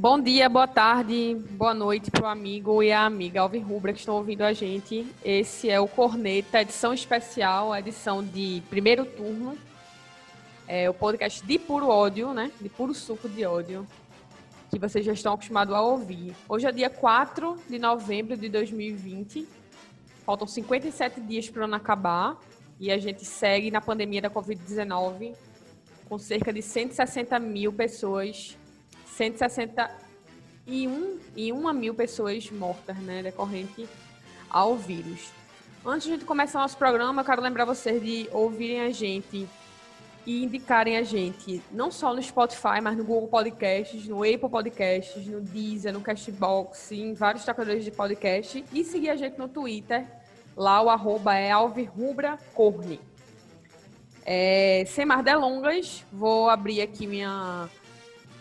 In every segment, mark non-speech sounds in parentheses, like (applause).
Bom dia, boa tarde, boa noite para o amigo e a amiga Alvin Rubra que estão ouvindo a gente. Esse é o Corneta, edição especial, edição de primeiro turno. É o podcast de puro ódio, né? De puro suco de ódio, que vocês já estão acostumados a ouvir. Hoje é dia 4 de novembro de 2020. Faltam 57 dias para o ano acabar e a gente segue na pandemia da Covid-19 com cerca de 160 mil pessoas 161 e uma mil pessoas mortas, né, decorrente ao vírus. Antes de começar nosso programa, eu quero lembrar vocês de ouvirem a gente e indicarem a gente, não só no Spotify, mas no Google Podcasts, no Apple Podcasts, no Deezer, no Castbox, em vários tocadores de podcast. E seguir a gente no Twitter, lá o arroba é alvirrubracorne. É, sem mais delongas, vou abrir aqui minha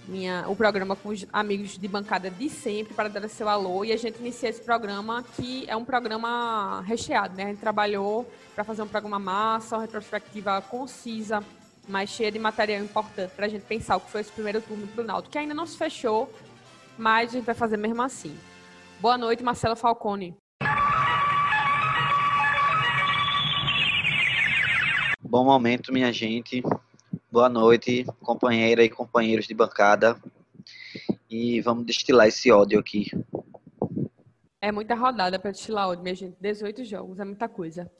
minha, o programa com os amigos de bancada de sempre para dar seu alô e a gente inicia esse programa que é um programa recheado, né? A gente trabalhou para fazer um programa massa, uma retrospectiva concisa, mas cheia de material importante para a gente pensar o que foi esse primeiro turno para o Náutico, que ainda não se fechou, mas a gente vai fazer mesmo assim. Boa noite, Marcelo Falcone. Bom momento, minha gente. Boa noite, companheira e companheiros de bancada. E vamos destilar esse ódio aqui. É muita rodada para destilar ódio, minha gente. 18 jogos, é muita coisa.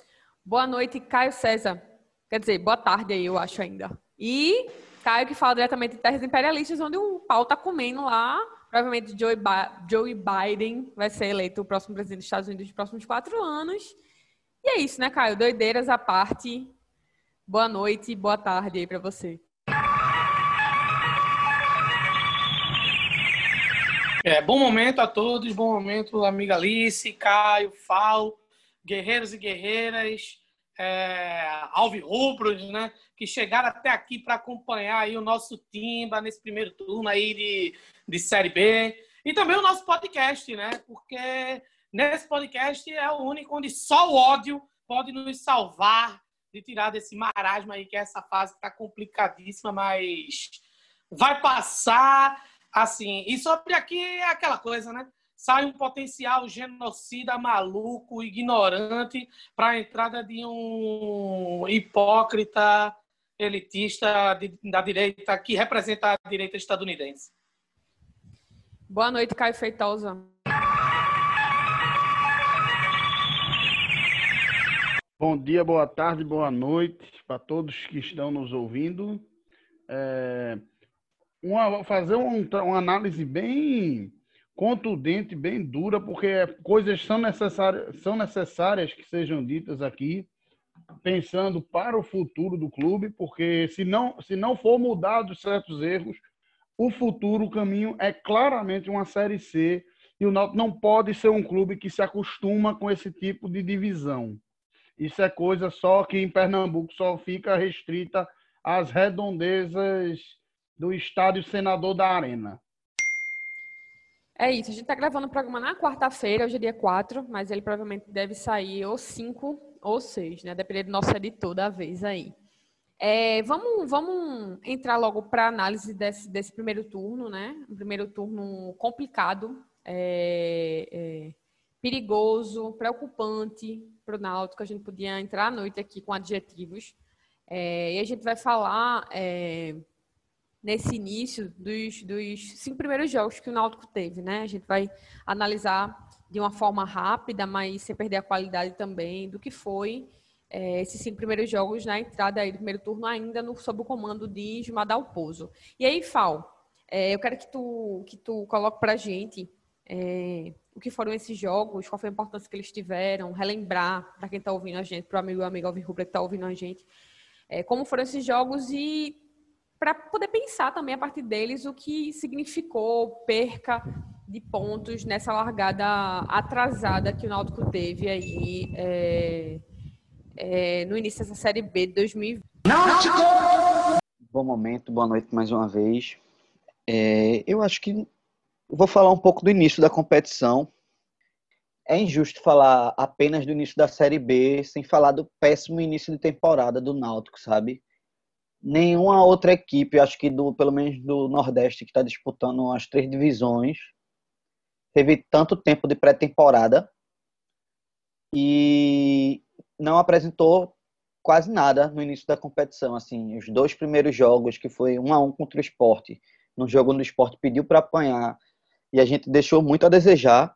Boa noite, Caio César. Quer dizer, boa tarde aí, eu acho ainda. E Caio que fala diretamente de terras imperialistas, onde o pau tá comendo lá. Provavelmente Joe, Biden vai ser eleito o próximo presidente dos Estados Unidos nos próximos quatro anos. E é isso, né, Caio? Doideiras à parte. Boa noite e boa tarde aí para você. É, bom momento a todos, bom momento, amiga Alice, Caio, Fal, guerreiros e guerreiras, é, alvirrubros, né, que chegaram até aqui para acompanhar aí o nosso Timba nesse primeiro turno aí de, de Série B. E também o nosso podcast, né, porque nesse podcast é o único onde só o ódio pode nos salvar de tirar desse marasmo aí, que é essa fase que está complicadíssima, mas vai passar assim. E sobre aqui é aquela coisa, né? Sai um potencial genocida maluco, ignorante, para a entrada de um hipócrita elitista de, da direita que representa a direita estadunidense. Boa noite, Caio Feitosa. Bom dia, boa tarde, boa noite para todos que estão nos ouvindo. É, uma, fazer um, uma análise bem contundente, bem dura, porque coisas são necessárias, são necessárias que sejam ditas aqui, pensando para o futuro do clube, porque se não, se não for mudados certos erros, o futuro, o caminho é claramente uma Série C, e o Náutico não pode ser um clube que se acostuma com esse tipo de divisão. Isso é coisa só que em Pernambuco só fica restrita às redondezas do estádio Senador da Arena. É isso, a gente está gravando o programa na quarta-feira, hoje é dia 4, mas ele provavelmente deve sair ou 5 ou 6, né? Dependendo do nosso editor da vez aí. É, vamos, vamos entrar logo para análise desse, desse primeiro turno, né? Um primeiro turno complicado, é, é, perigoso, preocupante, para o Náutico, a gente podia entrar à noite aqui com adjetivos. É, e a gente vai falar é, nesse início dos, dos cinco primeiros jogos que o Náutico teve, né? A gente vai analisar de uma forma rápida, mas sem perder a qualidade também, do que foi é, esses cinco primeiros jogos na entrada aí do primeiro turno, ainda no, sob o comando de Jumadal Pozo. E aí, Fal, é, eu quero que tu, que tu coloque para a gente é, o que foram esses jogos, qual foi a importância que eles tiveram, relembrar para quem está ouvindo a gente, para o amigo e amigo Alvin Rubra que está ouvindo a gente, é, como foram esses jogos e para poder pensar também a partir deles o que significou perca de pontos nessa largada atrasada que o Náutico teve aí é, é, no início dessa Série B de 2020. Náutico! Bom momento, boa noite mais uma vez. É, eu acho que vou falar um pouco do início da competição. É injusto falar apenas do início da Série B sem falar do péssimo início de temporada do Náutico, sabe? nenhuma outra equipe, acho que do pelo menos do Nordeste que está disputando as três divisões, teve tanto tempo de pré-temporada e não apresentou quase nada no início da competição. Assim, os dois primeiros jogos, que foi um a um contra o esporte, no jogo no esporte pediu para apanhar e a gente deixou muito a desejar.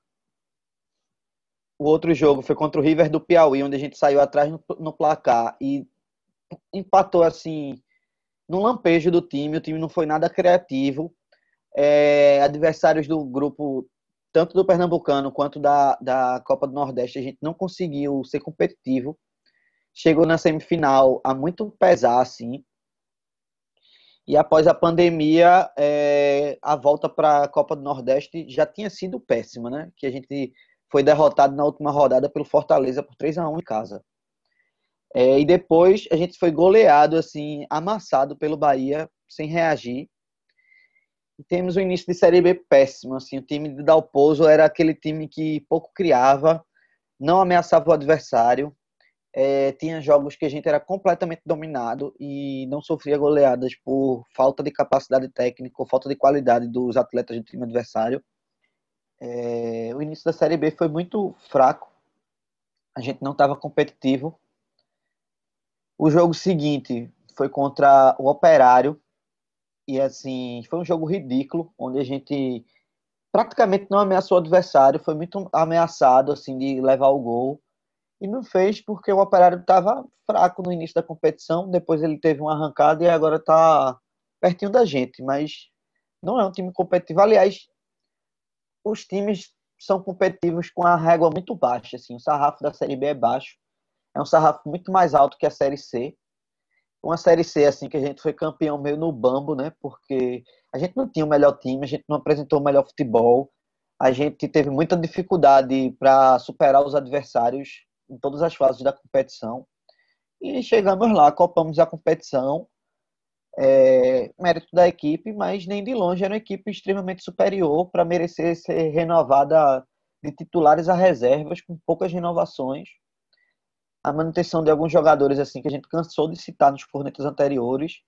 O outro jogo foi contra o River do Piauí, onde a gente saiu atrás no, no placar e empatou assim no lampejo do time. O time não foi nada criativo. É, adversários do grupo, tanto do Pernambucano quanto da, da Copa do Nordeste, a gente não conseguiu ser competitivo. Chegou na semifinal a muito pesar, assim. E após a pandemia, é, a volta para a Copa do Nordeste já tinha sido péssima, né? Que a gente foi derrotado na última rodada pelo Fortaleza por 3 a 1 em casa. É, e depois a gente foi goleado, assim, amassado pelo Bahia, sem reagir. E temos um início de Série B péssimo. Assim, o time de Dalpozo era aquele time que pouco criava, não ameaçava o adversário. É, tinha jogos que a gente era completamente dominado e não sofria goleadas por falta de capacidade técnica ou falta de qualidade dos atletas do time adversário. É, o início da Série B foi muito fraco. A gente não estava competitivo. O jogo seguinte foi contra o Operário e assim foi um jogo ridículo, onde a gente praticamente não ameaçou o adversário, foi muito ameaçado assim de levar o gol e não fez porque o Operário estava fraco no início da competição, depois ele teve uma arrancada e agora está pertinho da gente, mas não é um time competitivo. Aliás, os times são competitivos com a régua muito baixa, assim, o sarrafo da Série B é baixo, é um sarrafo muito mais alto que a Série C. Uma Série C, assim, que a gente foi campeão meio no bambo, né, porque a gente não tinha o melhor time, a gente não apresentou o melhor futebol, a gente teve muita dificuldade para superar os adversários em todas as fases da competição. E chegamos lá, copamos a competição, é, mérito da equipe, mas nem de longe era uma equipe extremamente superior para merecer ser renovada de titulares a reservas, com poucas renovações. A manutenção de alguns jogadores assim que a gente cansou de citar nos cornetos anteriores.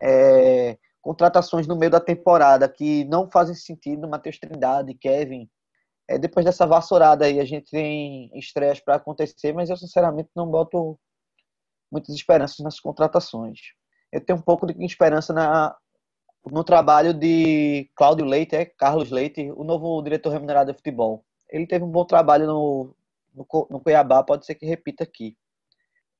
É, contratações no meio da temporada que não fazem sentido, Matheus Trindade, Kevin, é, depois dessa vassourada aí, a gente tem estreias para acontecer, mas eu sinceramente não boto muitas esperanças nas contratações. Eu tenho um pouco de esperança na, no trabalho de Cláudio Leite, é, Carlos Leite, o novo diretor remunerado de futebol. Ele teve um bom trabalho no, no, no Cuiabá, pode ser que repita aqui.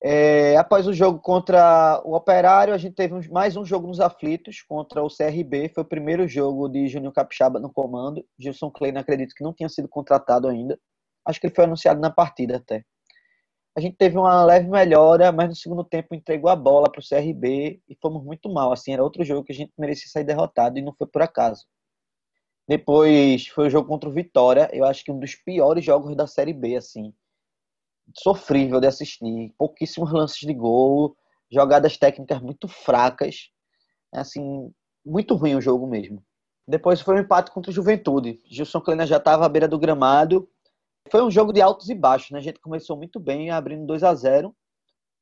É, após o jogo contra o Operário, a gente teve mais um jogo nos aflitos contra o CRB. Foi o primeiro jogo de Júnior Capixaba no comando. Gilson Klein, acredito que não tinha sido contratado ainda. Acho que ele foi anunciado na partida até. A gente teve uma leve melhora, mas no segundo tempo entregou a bola para o CRB e fomos muito mal. Assim, era outro jogo que a gente merecia sair derrotado e não foi por acaso. Depois foi o jogo contra o Vitória. Eu acho que um dos piores jogos da Série B, assim sofrível de assistir, pouquíssimos lances de gol, jogadas técnicas muito fracas, é, assim, muito ruim o jogo mesmo. Depois foi um empate contra o Juventude. Gilson Kleina já estava à beira do gramado. Foi um jogo de altos e baixos, né? A gente começou muito bem, abrindo 2 a 0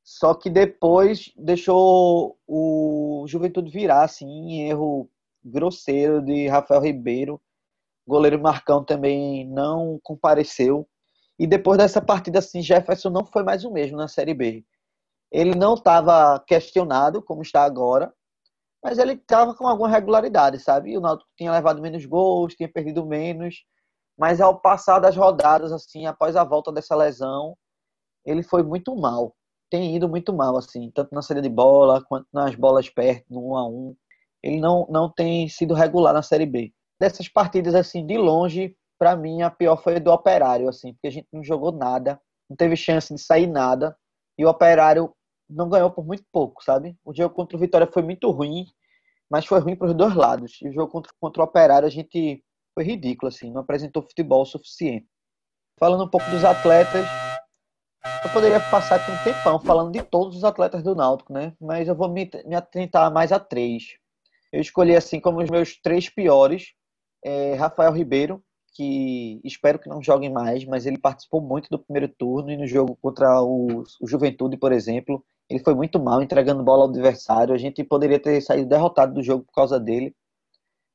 Só que depois deixou o Juventude virar, assim, em erro grosseiro de Rafael Ribeiro. O goleiro Marcão também não compareceu. E depois dessa partida, assim, Jefferson não foi mais o mesmo na Série B. Ele não estava questionado, como está agora, mas ele estava com alguma regularidade, sabe? O Náutico tinha levado menos gols, tinha perdido menos, mas ao passar das rodadas, assim, após a volta dessa lesão, ele foi muito mal. Tem ido muito mal, assim, tanto na saída de bola quanto nas bolas perto, no 1 a 1 Ele não, não tem sido regular na Série B. Dessas partidas, assim, de longe, para mim, a pior foi do Operário, assim, porque a gente não jogou nada, não teve chance de sair nada, e o Operário não ganhou por muito pouco, sabe? O jogo contra o Vitória foi muito ruim, mas foi ruim para os dois lados. E o jogo contra, contra o Operário, a gente foi ridículo, assim, não apresentou futebol suficiente. Falando um pouco dos atletas, eu poderia passar aqui um tempão falando de todos os atletas do Náutico, né? Mas eu vou me, me atentar mais a três. Eu escolhi, assim, como os meus três piores, é, Rafael Ribeiro, que espero que não joguem mais, mas ele participou muito do primeiro turno e no jogo contra o, o Juventude, por exemplo, Ele foi muito mal entregando bola ao adversário. A gente poderia ter saído derrotado do jogo por causa dele.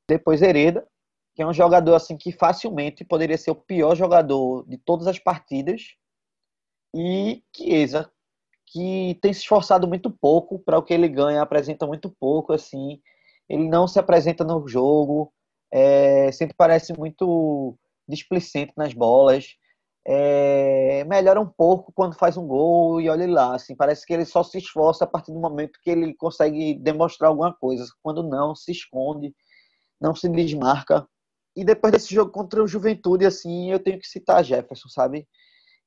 Depois Hereda, que é um jogador assim que facilmente poderia ser o pior jogador de todas as partidas. E Chiesa, que tem se esforçado muito pouco para o que ele ganha, apresenta muito pouco assim. Ele não se apresenta no jogo, é, sempre parece muito displicente nas bolas. É, melhora um pouco quando faz um gol e olha lá, assim, parece que ele só se esforça a partir do momento que ele consegue demonstrar alguma coisa. Quando não, se esconde, não se desmarca. E depois desse jogo contra o Juventude, assim, eu tenho que citar Jefferson, sabe?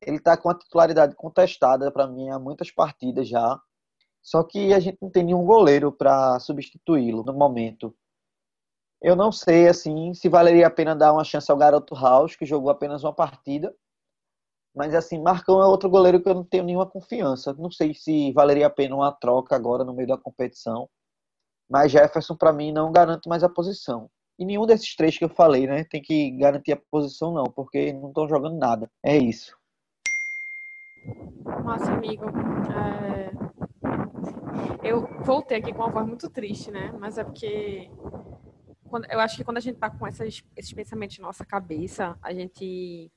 Ele está com a titularidade contestada para mim há muitas partidas já. Só que a gente não tem nenhum goleiro para substituí-lo no momento. Eu não sei assim se valeria a pena dar uma chance ao garoto House, que jogou apenas uma partida. Mas assim, Marcão é outro goleiro que eu não tenho nenhuma confiança. Não sei se valeria a pena uma troca agora no meio da competição. Mas Jefferson para mim não garante mais a posição. E nenhum desses três que eu falei, né, tem que garantir a posição, não, porque não estão jogando nada. É isso. Massa, amigo. É... Eu voltei aqui com uma voz muito triste, né? Mas é porque quando, eu acho que quando a gente tá com essas, esses pensamentos na nossa cabeça, a gente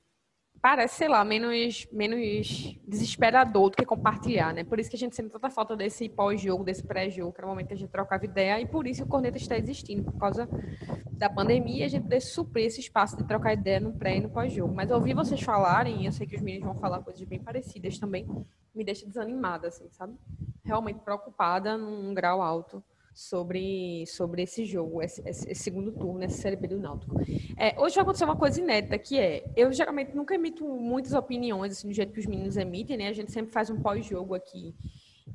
parece, sei lá, menos, menos desesperador do que compartilhar, né? Por isso que a gente sente tanta falta desse pós-jogo, desse pré-jogo, que era o momento que a gente trocava ideia, e por isso o Corneta está existindo, por causa da pandemia, a gente poder suprir esse espaço de trocar ideia no pré e no pós-jogo. Mas ouvir vocês falarem, eu sei que os meninos vão falar coisas bem parecidas também, me deixa desanimada, assim, sabe? Realmente preocupada num grau alto sobre, sobre esse jogo, esse, esse, segundo turno, esse Série B do Náutico. É, hoje vai acontecer uma coisa inédita, que é, eu geralmente nunca emito muitas opiniões, assim, do jeito que os meninos emitem, né? A gente sempre faz um pós-jogo aqui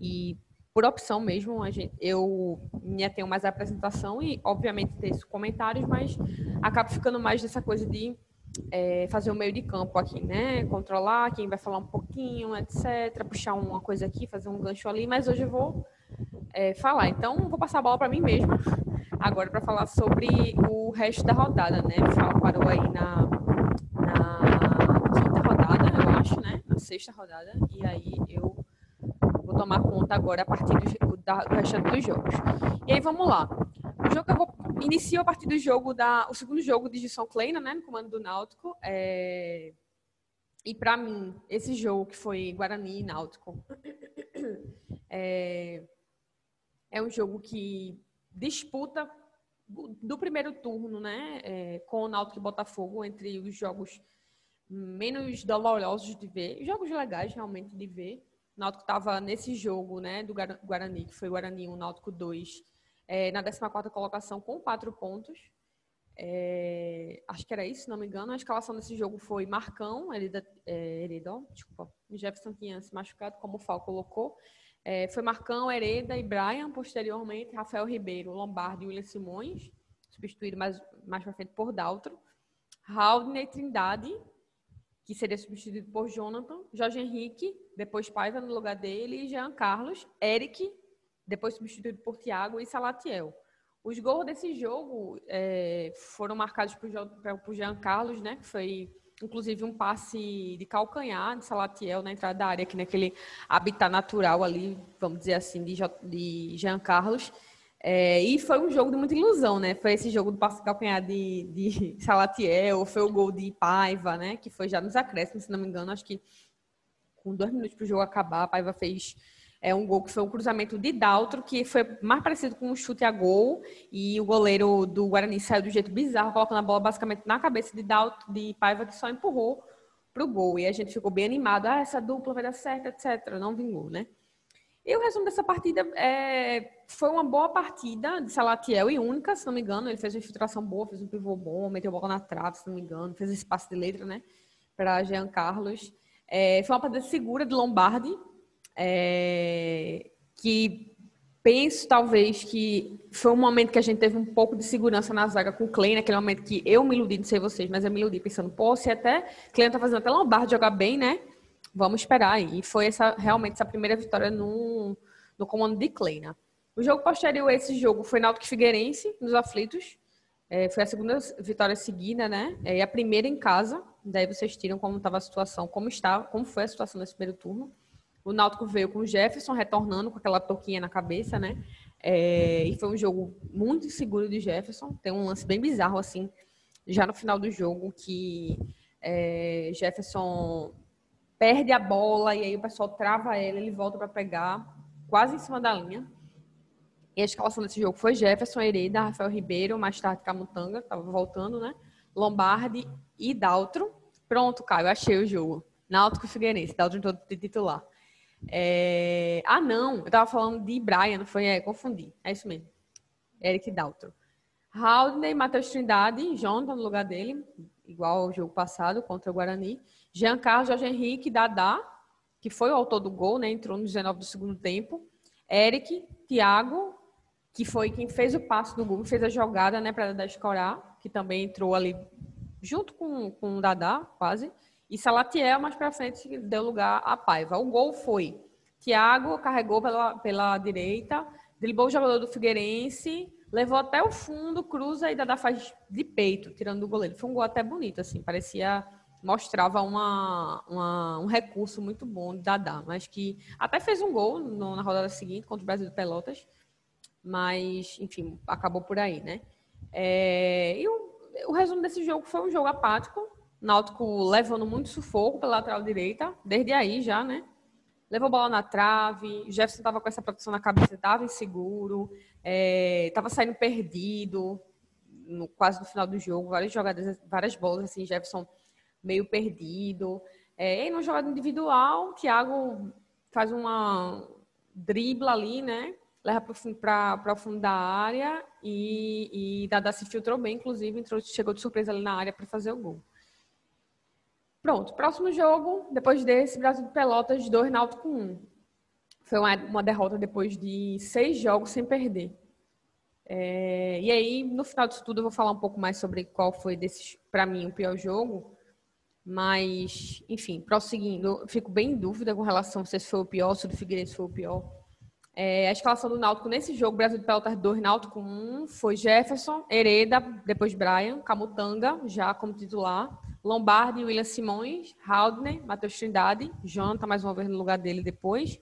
e por opção mesmo, a gente, eu me atenho mais à apresentação e, obviamente, ter comentários, mas acabo ficando mais dessa coisa de é, fazer o meio de campo aqui, né? Controlar quem vai falar um pouquinho, etc. Puxar uma coisa aqui, fazer um gancho ali, mas hoje eu vou é, falar. Então, vou passar a bola para mim mesma agora para falar sobre o resto da rodada, né? O Fala parou aí na, na quinta rodada, eu acho, né? Na sexta rodada. E aí eu vou tomar conta agora a partir do, da, do restante dos jogos. E aí, vamos lá. O jogo eu vou inicio a partir do jogo da o segundo jogo de Gilson Kleina, né, no comando do Náutico. É... E para mim, esse jogo que foi Guarani e Náutico, (clears throat) é, é um jogo que disputa do primeiro turno, né, é, com o Náutico e Botafogo, entre os jogos menos dolorosos de ver, jogos legais realmente de ver. O Náutico estava nesse jogo, né, do Guarani, que foi Guarani 1, Náutico 2, é, na 14ª colocação com quatro pontos. É, acho que era isso, se não me engano. A escalação desse jogo foi Marcão, Herida, é, desculpa, Jefferson tinha se machucado, como o Fal colocou. É, foi Marcão, Hereda e Brian, posteriormente Rafael Ribeiro, Lombardi e William Simões, substituído mais, mais para frente por Daltro. Haldner Trindade, que seria substituído por Jonathan. Jorge Henrique, depois Paiva no lugar dele. E Jean Carlos. Eric, depois substituído por Thiago e Salatiel. Os gols desse jogo é, foram marcados por, por Jean Carlos, né, que foi inclusive um passe de calcanhar de Salatiel na entrada da área, aqui naquele habitat natural ali, vamos dizer assim, de, de Jean Carlos. É, e foi um jogo de muita ilusão, né? Foi esse jogo do passe de calcanhar de, de (laughs) Salatiel, foi o gol de Paiva, né? Que foi já nos acréscimos, se não me engano, acho que com dois minutos para o jogo acabar, Paiva fez é um gol que foi um cruzamento de Daltro, que foi mais parecido com um chute a gol. E o goleiro do Guarani saiu do jeito bizarro, colocando a bola basicamente na cabeça de Daltro, de Paiva, que só empurrou para o gol. E a gente ficou bem animado. Ah, essa dupla vai dar certo, etc. Não vingou, né? E o resumo dessa partida é, foi uma boa partida de Salatiel e única, se não me engano. Ele fez uma infiltração boa, fez um pivô bom, meteu a bola na trave, se não me engano. Fez esse passe de letra, né? Para Jean Carlos. É, foi uma partida segura de Lombardi, é, que penso talvez que foi um momento que a gente teve um pouco de segurança na zaga com o Klein, naquele momento que eu me iludi, não sei vocês, mas eu me iludi pensando, pô, se até Klein tá fazendo até Lombardi jogar bem, né? Vamos esperar. E foi essa, realmente essa primeira vitória no, no comando de Kleina. O jogo posterior a esse jogo foi Náutico Figueirense, nos aflitos. É, foi a segunda vitória seguida, né? É, e a primeira em casa. Daí vocês tiram como estava a situação, como está, como foi a situação nesse primeiro turno. O Náutico veio com o Jefferson retornando com aquela toquinha na cabeça, né? É, e foi um jogo muito inseguro de Jefferson. Tem um lance bem bizarro, assim, já no final do jogo, que é, Jefferson perde a bola e aí o pessoal trava ela, ele volta para pegar, quase em cima da linha. E a escalação desse jogo foi Jefferson, Hereda, Rafael Ribeiro, mais tarde Camutanga, estava voltando, né? Lombardi e Daltro. Pronto, Caio, achei o jogo. Náutico Figueirense, Daltro titular. É... Ah, não, eu tava falando de Brian, foi? É, confundi. É isso mesmo. Eric Daltro. Haldney, Matheus Trindade, Jonathan no lugar dele, igual ao jogo passado contra o Guarani. Jean Carlos, Jorge Henrique, Dadá, que foi o autor do gol, né? Entrou no 19 do segundo tempo. Eric, Thiago, que foi quem fez o passo do gol, fez a jogada, né, para Dadá escorar, que também entrou ali junto com, com o Dadá, quase. E Salatiel, mais para frente, deu lugar a Paiva. O gol foi Thiago carregou pela, pela direita, driblou o jogador do Figueirense, levou até o fundo, cruza e Dadá faz de peito, tirando do goleiro. Foi um gol até bonito, assim, parecia mostrava uma, uma, um recurso muito bom de Dadá, mas que até fez um gol no, na rodada seguinte contra o Brasil de Pelotas, mas, enfim, acabou por aí, né? É, e o, o resumo desse jogo foi um jogo apático, Náutico levando muito sufoco pela lateral direita, desde aí já, né? Levou bola na trave, Jefferson estava com essa proteção na cabeça, estava inseguro, estava é, saindo perdido, no, quase no final do jogo, várias jogadas, várias bolas, assim, Jefferson meio perdido. É, e no jogada individual, Thiago faz uma dribla ali, né? Leva para o fundo da área e, e Dada se filtrou bem, inclusive, entrou, chegou de surpresa ali na área para fazer o gol. Pronto, próximo jogo, depois desse, Brasil de Pelotas 2, Náutico 1. Foi uma, uma, derrota depois de seis jogos sem perder. É, e aí, no final disso tudo, eu vou falar um pouco mais sobre qual foi, para mim, o pior jogo. Mas, enfim, prosseguindo, fico bem em dúvida com relação se esse foi o pior, se o do Figueirense foi o pior. É, a escalação do Náutico nesse jogo, Brasil de Pelotas 2, Náutico 1, foi Jefferson, Hereda, depois Brian, Camutanga, já como titular, Lombardi, William Simões, Haldner, Matheus Trindade, Jonathan mais uma vez no lugar dele depois,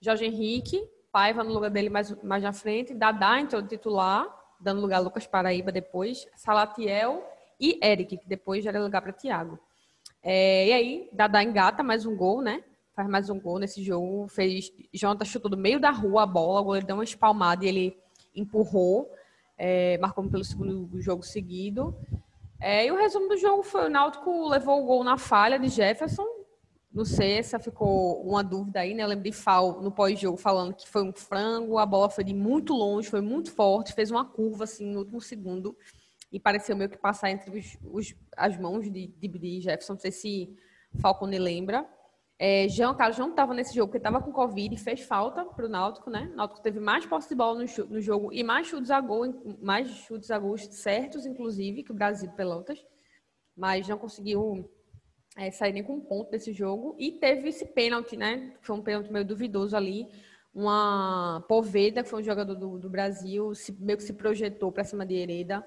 Jorge Henrique, Paiva no lugar dele mais, mais na frente, Dadá entrou de titular, dando lugar a Lucas Paraíba depois, Salatiel e Eric, que depois já era lugar para Thiago. É, e aí, Dadá engata mais um gol, né? Faz mais um gol nesse jogo. Fez. Jonathan chutou do meio da rua a bola, o goleiro deu uma espalmada e ele empurrou, é, marcou pelo segundo jogo seguido. É, e o resumo do jogo foi: o Náutico levou o gol na falha de Jefferson. Não sei se ficou uma dúvida aí, né? Eu lembro de Fal no pós-jogo falando que foi um frango, a bola foi de muito longe, foi muito forte, fez uma curva assim no último segundo e pareceu meio que passar entre os, os, as mãos de, de, de, Jefferson. Não sei se Falcone lembra. É, Jean Carlos não estava nesse jogo porque estava com Covid e fez falta para o Náutico, né? O Náutico teve mais posse de bola no, no, jogo e mais chutes a gol, mais chutes a gol certos, inclusive, que o Brasil Pelotas, mas não conseguiu é, sair nem com um ponto desse jogo. E teve esse pênalti, né? Foi um pênalti meio duvidoso ali. Uma Poveda, que foi um jogador do, do Brasil, se, meio que se projetou para cima de Hereda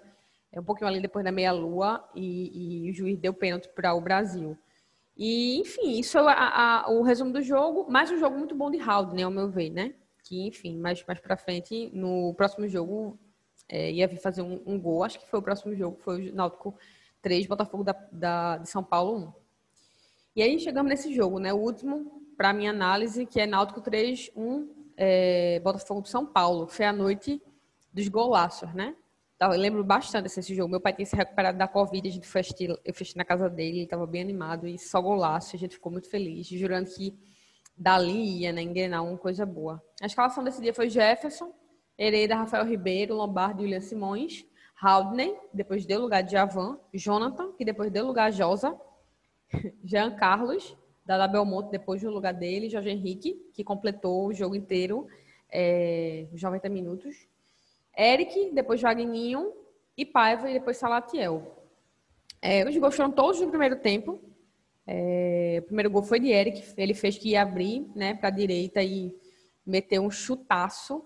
é um pouquinho ali depois da meia-lua, e, e, o juiz deu pênalti para o Brasil. E, enfim, isso é a, a, o resumo do jogo, mais um jogo muito bom de Haldane, ao meu ver, né? Que, enfim, mais, mais para frente, no próximo jogo, é, ia vir fazer um, um, gol, acho que foi o próximo jogo, foi o Náutico 3, Botafogo da, da, de São Paulo 1. E aí chegamos nesse jogo, né? O último, para minha análise, que é Náutico 3, 1, é, Botafogo de São Paulo. Foi a noite dos golaços, né? Eu lembro bastante desse jogo. Meu pai tinha se recuperado da Covid, a gente foi eu fui na casa dele, ele estava bem animado e só golaço, a gente ficou muito feliz, jurando que dali ia, né, engrenar uma coisa boa. A escalação desse dia foi Jefferson, Hereda, Rafael Ribeiro, Lombardo e William Simões, Haldney, depois deu lugar de Javan, Jonathan, que depois deu lugar a Josa, (laughs) Jean Carlos, Dada Belmonte, depois do lugar dele, Jorge Henrique, que completou o jogo inteiro, é, os 90 minutos, Eric, depois Wagninho e Paiva e depois Salatiel. É, os gols foram todos no primeiro tempo. É, o primeiro gol foi de Eric, ele fez que ia abrir né, para a direita e meteu um chutaço,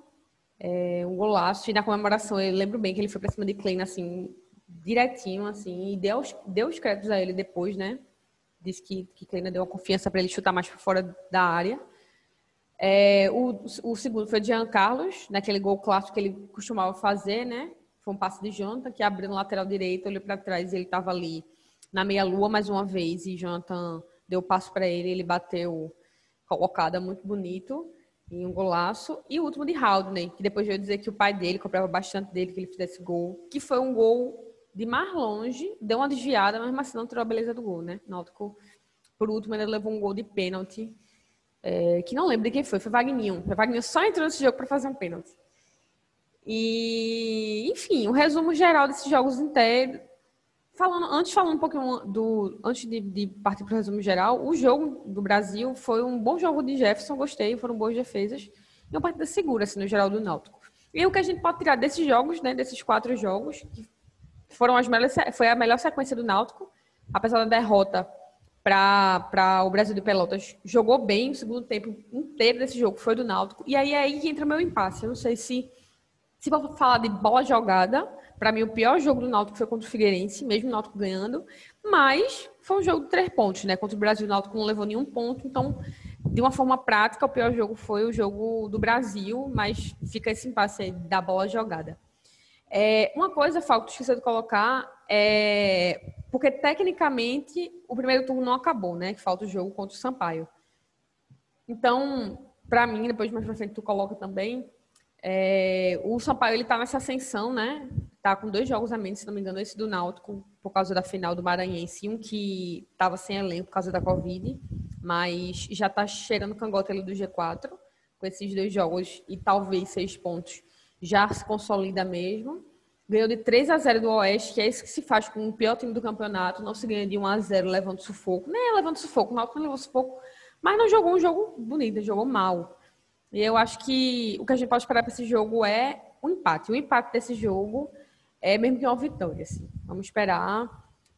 é, um golaço. E na comemoração, eu lembro bem que ele foi para cima de Kleina, assim, direitinho, assim, e deu, deu os créditos a ele depois, né? Disse que, que Kleina deu uma confiança para ele chutar mais para fora da área. É, o, o segundo foi de Jean Carlos, naquele gol clássico que ele costumava fazer, né? Foi um passe de Jonathan, que abriu no lateral direito, olhou para trás e ele estava ali na meia-lua mais uma vez. E Jonathan deu passo para ele, ele bateu colocada muito bonito em um golaço. E o último de Haldney, que depois veio dizer que o pai dele cobrava bastante dele que ele fizesse gol, que foi um gol de mais longe, deu uma desviada, mas assim não tirou a beleza do gol, né? Náutico, por último, ele levou um gol de pênalti, é, que não lembro de quem foi, foi Wagninho. Foi Wagninho só entrou nesse jogo para fazer um pênalti. E, enfim, o resumo geral desses jogos inteiros. Falando, antes falando um pouquinho do. Antes de, de partir para o resumo geral, o jogo do Brasil foi um bom jogo de Jefferson, gostei, foram boas defesas. E uma partida segura, assim, no geral do Náutico. E o que a gente pode tirar desses jogos, né, desses quatro jogos, que foram as melhores, foi a melhor sequência do Náutico, apesar da derrota para o Brasil de Pelotas. Jogou bem o segundo tempo inteiro desse jogo, foi do Náutico. E aí é aí que entra meu impasse. Eu não sei se se for falar de bola jogada, para mim o pior jogo do Náutico foi contra o Figueirense, mesmo o Náutico ganhando, mas foi um jogo de três pontos, né? Contra o Brasil, o Náutico não levou nenhum ponto, então de uma forma prática, o pior jogo foi o jogo do Brasil, mas fica esse impasse aí da bola jogada. É, uma coisa, Falco, esqueci de colocar, é, porque tecnicamente o primeiro turno não acabou, né? Que falta o jogo contra o Sampaio. Então, para mim, depois mais pra frente tu coloca também, é, o Sampaio ele tá nessa ascensão, né? Tá com dois jogos a menos, se não me engano, esse do Náutico, por causa da final do Maranhense, um que estava sem elenco por causa da Covid, mas já tá cheirando cangote ali do G4, com esses dois jogos e talvez seis pontos já se consolida mesmo. Ganhou de 3 a 0 do Oeste, que é isso que se faz com o pior time do campeonato. Não se ganha de 1 a 0 levando sufoco. Nem é levando sufoco, não levou sufoco. Mas não jogou um jogo bonito, jogou mal. E eu acho que o que a gente pode esperar para esse jogo é um empate. O empate desse jogo é mesmo que uma vitória. Assim. Vamos esperar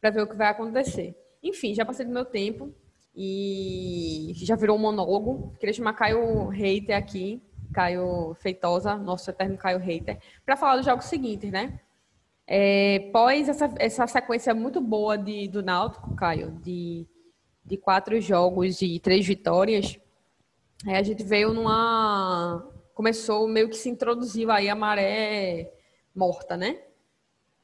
para ver o que vai acontecer. Enfim, já passei do meu tempo e já virou um monólogo. Queria chamar Caio Reiter aqui Caio Feitosa, nosso eterno Caio Reiter, para falar dos jogos seguintes, né? É, pós essa, essa sequência muito boa de, do Náutico, Caio, de, de quatro jogos e três vitórias, é, a gente veio numa. Começou meio que se introduziu aí a maré morta, né?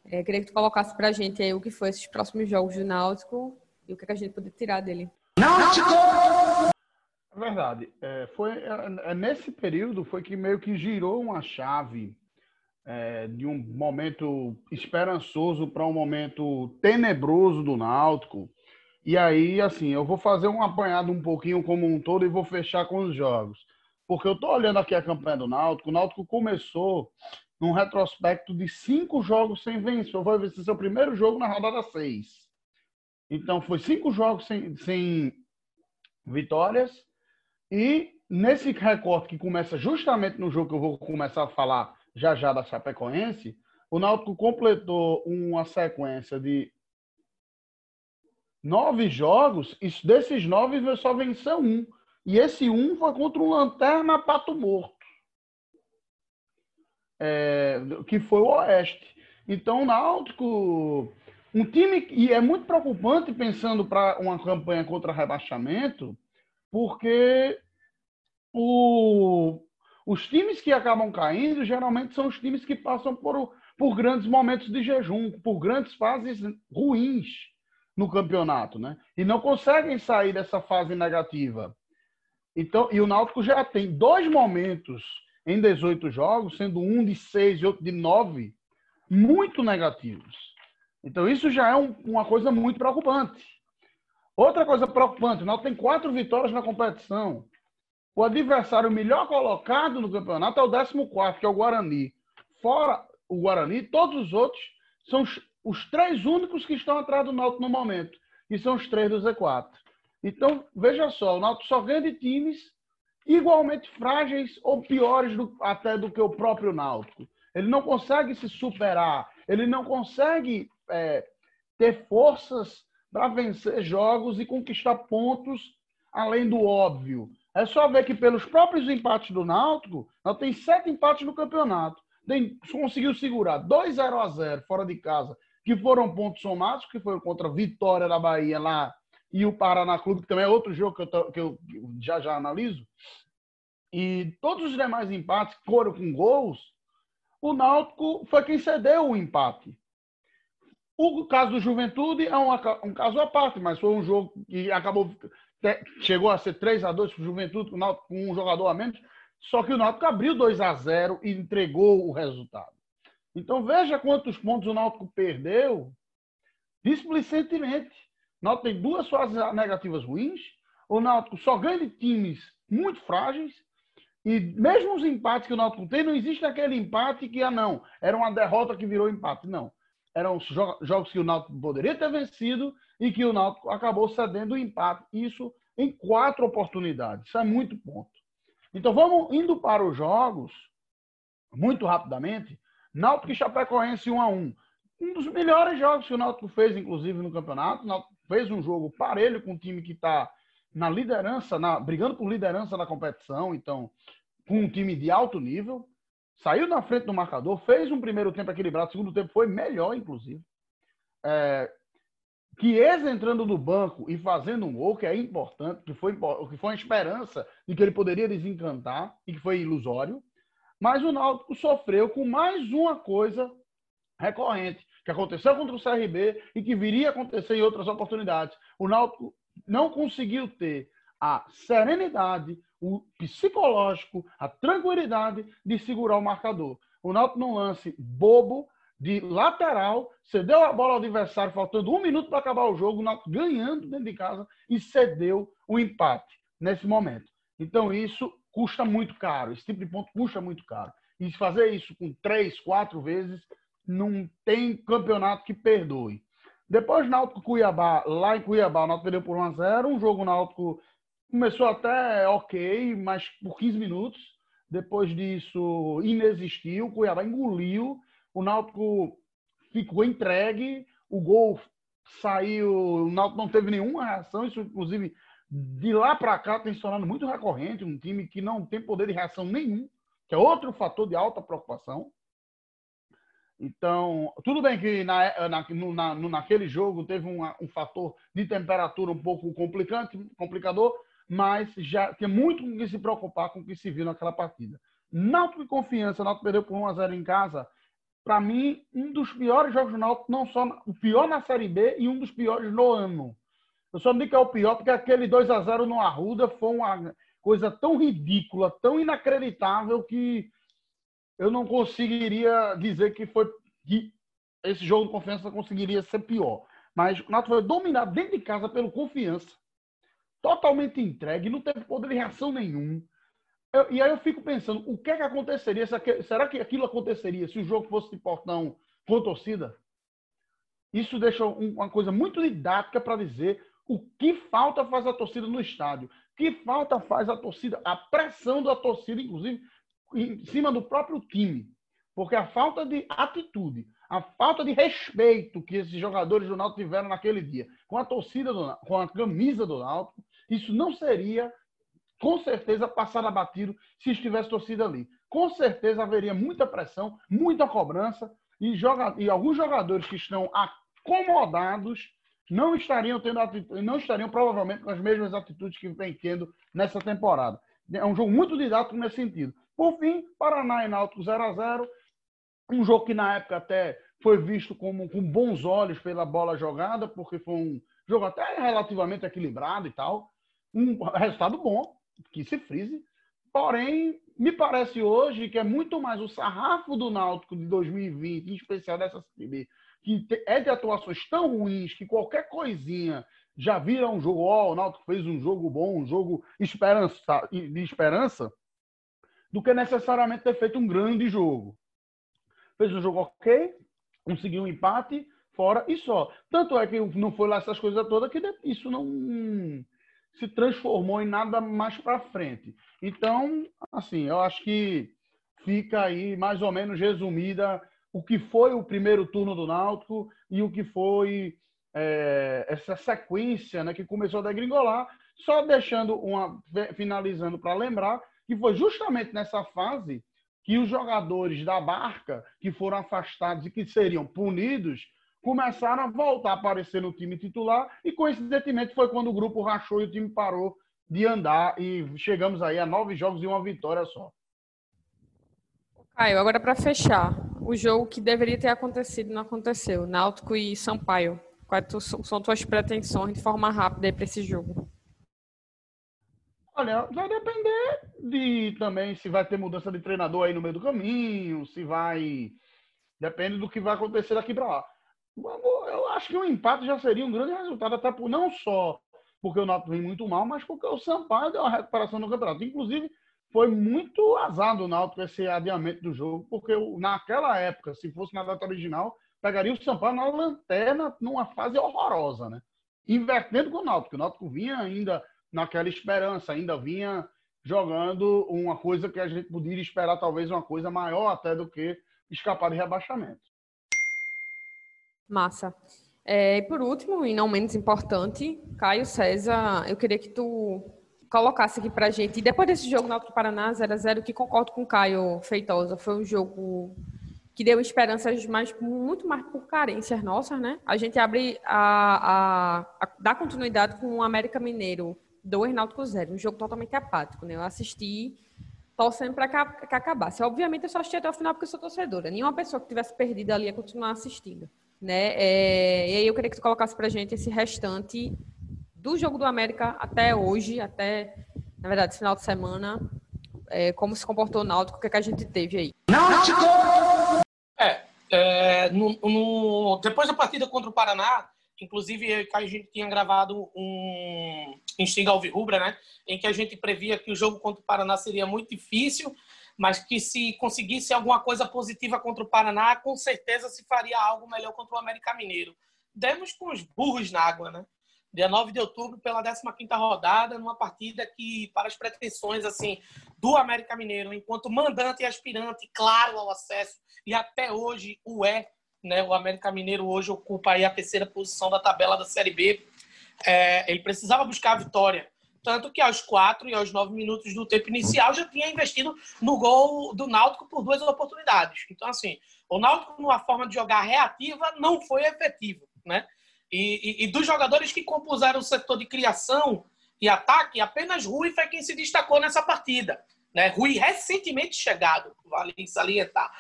É, queria que tu colocasse pra gente aí o que foi esses próximos jogos do Náutico e o que, é que a gente poderia tirar dele. Náutico! Verdade. É, foi, é, é, nesse período foi que meio que girou uma chave é, de um momento esperançoso para um momento tenebroso do Náutico. E aí, assim, eu vou fazer um apanhado um pouquinho como um todo e vou fechar com os jogos. Porque eu estou olhando aqui a campanha do Náutico. O Náutico começou num retrospecto de cinco jogos sem vencer. Foi vencer seu primeiro jogo na rodada seis. Então, foi cinco jogos sem, sem vitórias e nesse recorte que começa justamente no jogo que eu vou começar a falar já já da Chapecoense, o Náutico completou uma sequência de nove jogos, e desses nove só venceu um. E esse um foi contra um Lanterna Pato Morto, é, que foi o Oeste. Então o Náutico, um time, e é muito preocupante pensando para uma campanha contra rebaixamento, porque o, os times que acabam caindo geralmente são os times que passam por, por grandes momentos de jejum, por grandes fases ruins no campeonato, né? E não conseguem sair dessa fase negativa. Então, e o Náutico já tem dois momentos em 18 jogos, sendo um de seis e outro de nove, muito negativos. Então, isso já é um, uma coisa muito preocupante. Outra coisa preocupante, o Náutico tem quatro vitórias na competição. O adversário melhor colocado no campeonato é o 14, que é o Guarani. Fora o Guarani, todos os outros são os, os três únicos que estão atrás do Náutico no momento. E são os três do Z4. Então, veja só, o Náutico só ganha de times igualmente frágeis ou piores do, até do que o próprio Náutico. Ele não consegue se superar, ele não consegue é, ter forças para vencer jogos e conquistar pontos além do óbvio. É só ver que pelos próprios empates do Náutico, nós tem sete empates no campeonato. Tem, conseguiu segurar 2 0 a 0 fora de casa, que foram pontos somados, que foi contra a Vitória da Bahia lá e o Paraná Clube, que também é outro jogo que eu, que eu já já analiso. e todos os demais empates foram com gols, o Náutico foi quem cedeu o empate. O caso do Juventude é um, um caso à parte, mas foi um jogo que acabou chegou a ser 3 a 2 para o Juventude com um jogador a menos, só que o Náutico abriu 2 a 0 e entregou o resultado. Então veja quantos pontos o Náutico perdeu displicentemente. O Náutico tem duas fases negativas ruins, o Náutico só ganha de times muito frágeis e mesmo os empates que o Náutico tem, não existe aquele empate que, ah, não, era uma derrota que virou empate. Não. Eram jogos que o Náutico poderia ter vencido e que o Náutico acabou cedendo o empate. Isso em quatro oportunidades. Isso é muito ponto. Então vamos indo para os jogos, muito rapidamente. Náutico e Chapecoense 1 a 1 Um dos melhores jogos que o Náutico fez, inclusive, no campeonato. O Náutico fez um jogo parelho com um time que está na liderança, na, brigando por liderança da competição, então, com um time de alto nível. Saiu na frente do marcador, fez um primeiro tempo equilibrado, segundo tempo foi melhor, inclusive. É, Chiesa entrando no banco e fazendo um gol, que é importante, que foi, que foi uma esperança de que ele poderia desencantar e que foi ilusório. Mas o Náutico sofreu com mais uma coisa recorrente, que aconteceu contra o CRB e que viria a acontecer em outras oportunidades. O Náutico não conseguiu ter a serenidade, o psicológico, a tranquilidade de segurar o marcador. O Náutico num lance bobo, de lateral, cedeu a bola ao adversário, faltando um minuto para acabar o jogo, o Náutico ganhando dentro de casa e cedeu o empate nesse momento. Então isso custa muito caro, esse tipo de ponto custa muito caro. E fazer isso com três, quatro vezes, não tem campeonato que perdoe. Depois, Náutico Cuiabá, lá em Cuiabá, o Náutico perdeu por 1x0. Um jogo Náutico começou até ok, mas por 15 minutos. Depois disso, inexistiu. O Cuiabá engoliu. O Náutico ficou entregue. O gol saiu. O Náutico não teve nenhuma reação. Isso, inclusive, de lá para cá tem se tornado muito recorrente. Um time que não tem poder de reação nenhum, que é outro fator de alta preocupação. Então, tudo bem que na, na, na, naquele jogo teve um, um fator de temperatura um pouco complicante, complicador, mas já tem muito com que se preocupar com o que se viu naquela partida. Náutico e Confiança, Náutico perdeu por 1 a 0 em casa. Para mim, um dos piores jogos do Náutico, não só o pior na Série B e um dos piores no ano. Eu só digo que é o pior porque aquele 2 a 0 no Arruda foi uma coisa tão ridícula, tão inacreditável que eu não conseguiria dizer que foi que esse jogo de confiança conseguiria ser pior. Mas o Náutico foi dominado dentro de casa pelo confiança, totalmente entregue, não teve poder de reação nenhum. Eu, e aí eu fico pensando, o que é que aconteceria? será que aquilo aconteceria se o jogo fosse de portão com torcida? Isso deixa uma coisa muito didática para dizer o que falta faz a torcida no estádio. Que falta faz a torcida, a pressão da torcida, inclusive, em cima do próprio time. Porque a falta de atitude, a falta de respeito que esses jogadores do Náutico tiveram naquele dia, com a torcida, do, com a camisa do Náutico, isso não seria, com certeza, passado abatido se estivesse torcida ali. Com certeza haveria muita pressão, muita cobrança, e, joga, e alguns jogadores que estão acomodados não estariam tendo atitude, não estariam provavelmente com as mesmas atitudes que vem tendo nessa temporada. É um jogo muito didático nesse sentido. Por fim, Paraná e Náutico 0 a 0 Um jogo que na época até foi visto como, com bons olhos pela bola jogada, porque foi um jogo até relativamente equilibrado e tal. Um resultado bom, que se frise. Porém, me parece hoje que é muito mais o sarrafo do Náutico de 2020, em especial dessa CB, que é de atuações tão ruins que qualquer coisinha já vira um jogo, ó, oh, o Náutico fez um jogo bom, um jogo esperança, de esperança, do que necessariamente ter feito um grande jogo. Fez um jogo ok, conseguiu um empate fora e só. Tanto é que não foi lá essas coisas todas que isso não se transformou em nada mais para frente. Então, assim, eu acho que fica aí mais ou menos resumida o que foi o primeiro turno do Náutico e o que foi é, essa sequência né, que começou a degringolar, só deixando uma finalizando para lembrar que foi justamente nessa fase que os jogadores da barca que foram afastados e que seriam punidos começaram a voltar a aparecer no time titular e coincidentemente foi quando o grupo rachou e o time parou de andar e chegamos aí a nove jogos e uma vitória só. Caio, agora para fechar, o jogo que deveria ter acontecido não aconteceu. Náutico e Sampaio. Quais são tuas pretensões de forma rápida para esse jogo? Olha, vai depender de também se vai ter mudança de treinador aí no meio do caminho, se vai. Depende do que vai acontecer daqui para lá. Eu acho que um empate já seria um grande resultado, até por não só porque o Náutico vem muito mal, mas porque o Sampaio deu uma recuperação no campeonato. Inclusive, foi muito azar do Náutico esse adiamento do jogo, porque naquela época, se fosse na data original, pegaria o Sampaio na lanterna numa fase horrorosa, né? Invertendo com o Náutico. O Náutico vinha ainda naquela esperança, ainda vinha jogando uma coisa que a gente poderia esperar, talvez uma coisa maior até do que escapar de rebaixamento. Massa. É, por último, e não menos importante, Caio César, eu queria que tu colocasse aqui pra gente, e depois desse jogo no Paraná 0x0, que concordo com o Caio Feitosa, foi um jogo que deu esperanças mais, muito mais por carências nossas, né? A gente abre a, a, a dar continuidade com o América Mineiro 2 Náutico 0, um jogo totalmente apático, né? Eu assisti torcendo para que, que acabasse. Obviamente eu só assisti até o final porque eu sou torcedora. Nenhuma pessoa que tivesse perdido ali ia continuar assistindo, né? É, e aí eu queria que tu colocasse pra gente esse restante do jogo do América até hoje, até, na verdade, esse final de semana, é, como se comportou o Náutico, o que, é que a gente teve aí. Náutico! É, é no, no, depois da partida contra o Paraná, inclusive a gente tinha gravado um Instinga Alvirrubra, né, em que a gente previa que o jogo contra o Paraná seria muito difícil, mas que se conseguisse alguma coisa positiva contra o Paraná, com certeza se faria algo melhor contra o América Mineiro. Demos com os burros na água, né? dia 9 de outubro, pela 15ª rodada, numa partida que, para as pretensões assim do América Mineiro, enquanto mandante e aspirante, claro, ao acesso, e até hoje o é, né? o América Mineiro hoje ocupa aí a terceira posição da tabela da Série B, é, ele precisava buscar a vitória, tanto que aos quatro e aos nove minutos do tempo inicial já tinha investido no gol do Náutico por duas oportunidades. Então, assim, o Náutico, numa forma de jogar reativa, não foi efetivo, né? E, e, e, dos jogadores que compuseram o setor de criação e ataque, apenas Rui foi quem se destacou nessa partida. Né? Rui recentemente chegado, vale salientar,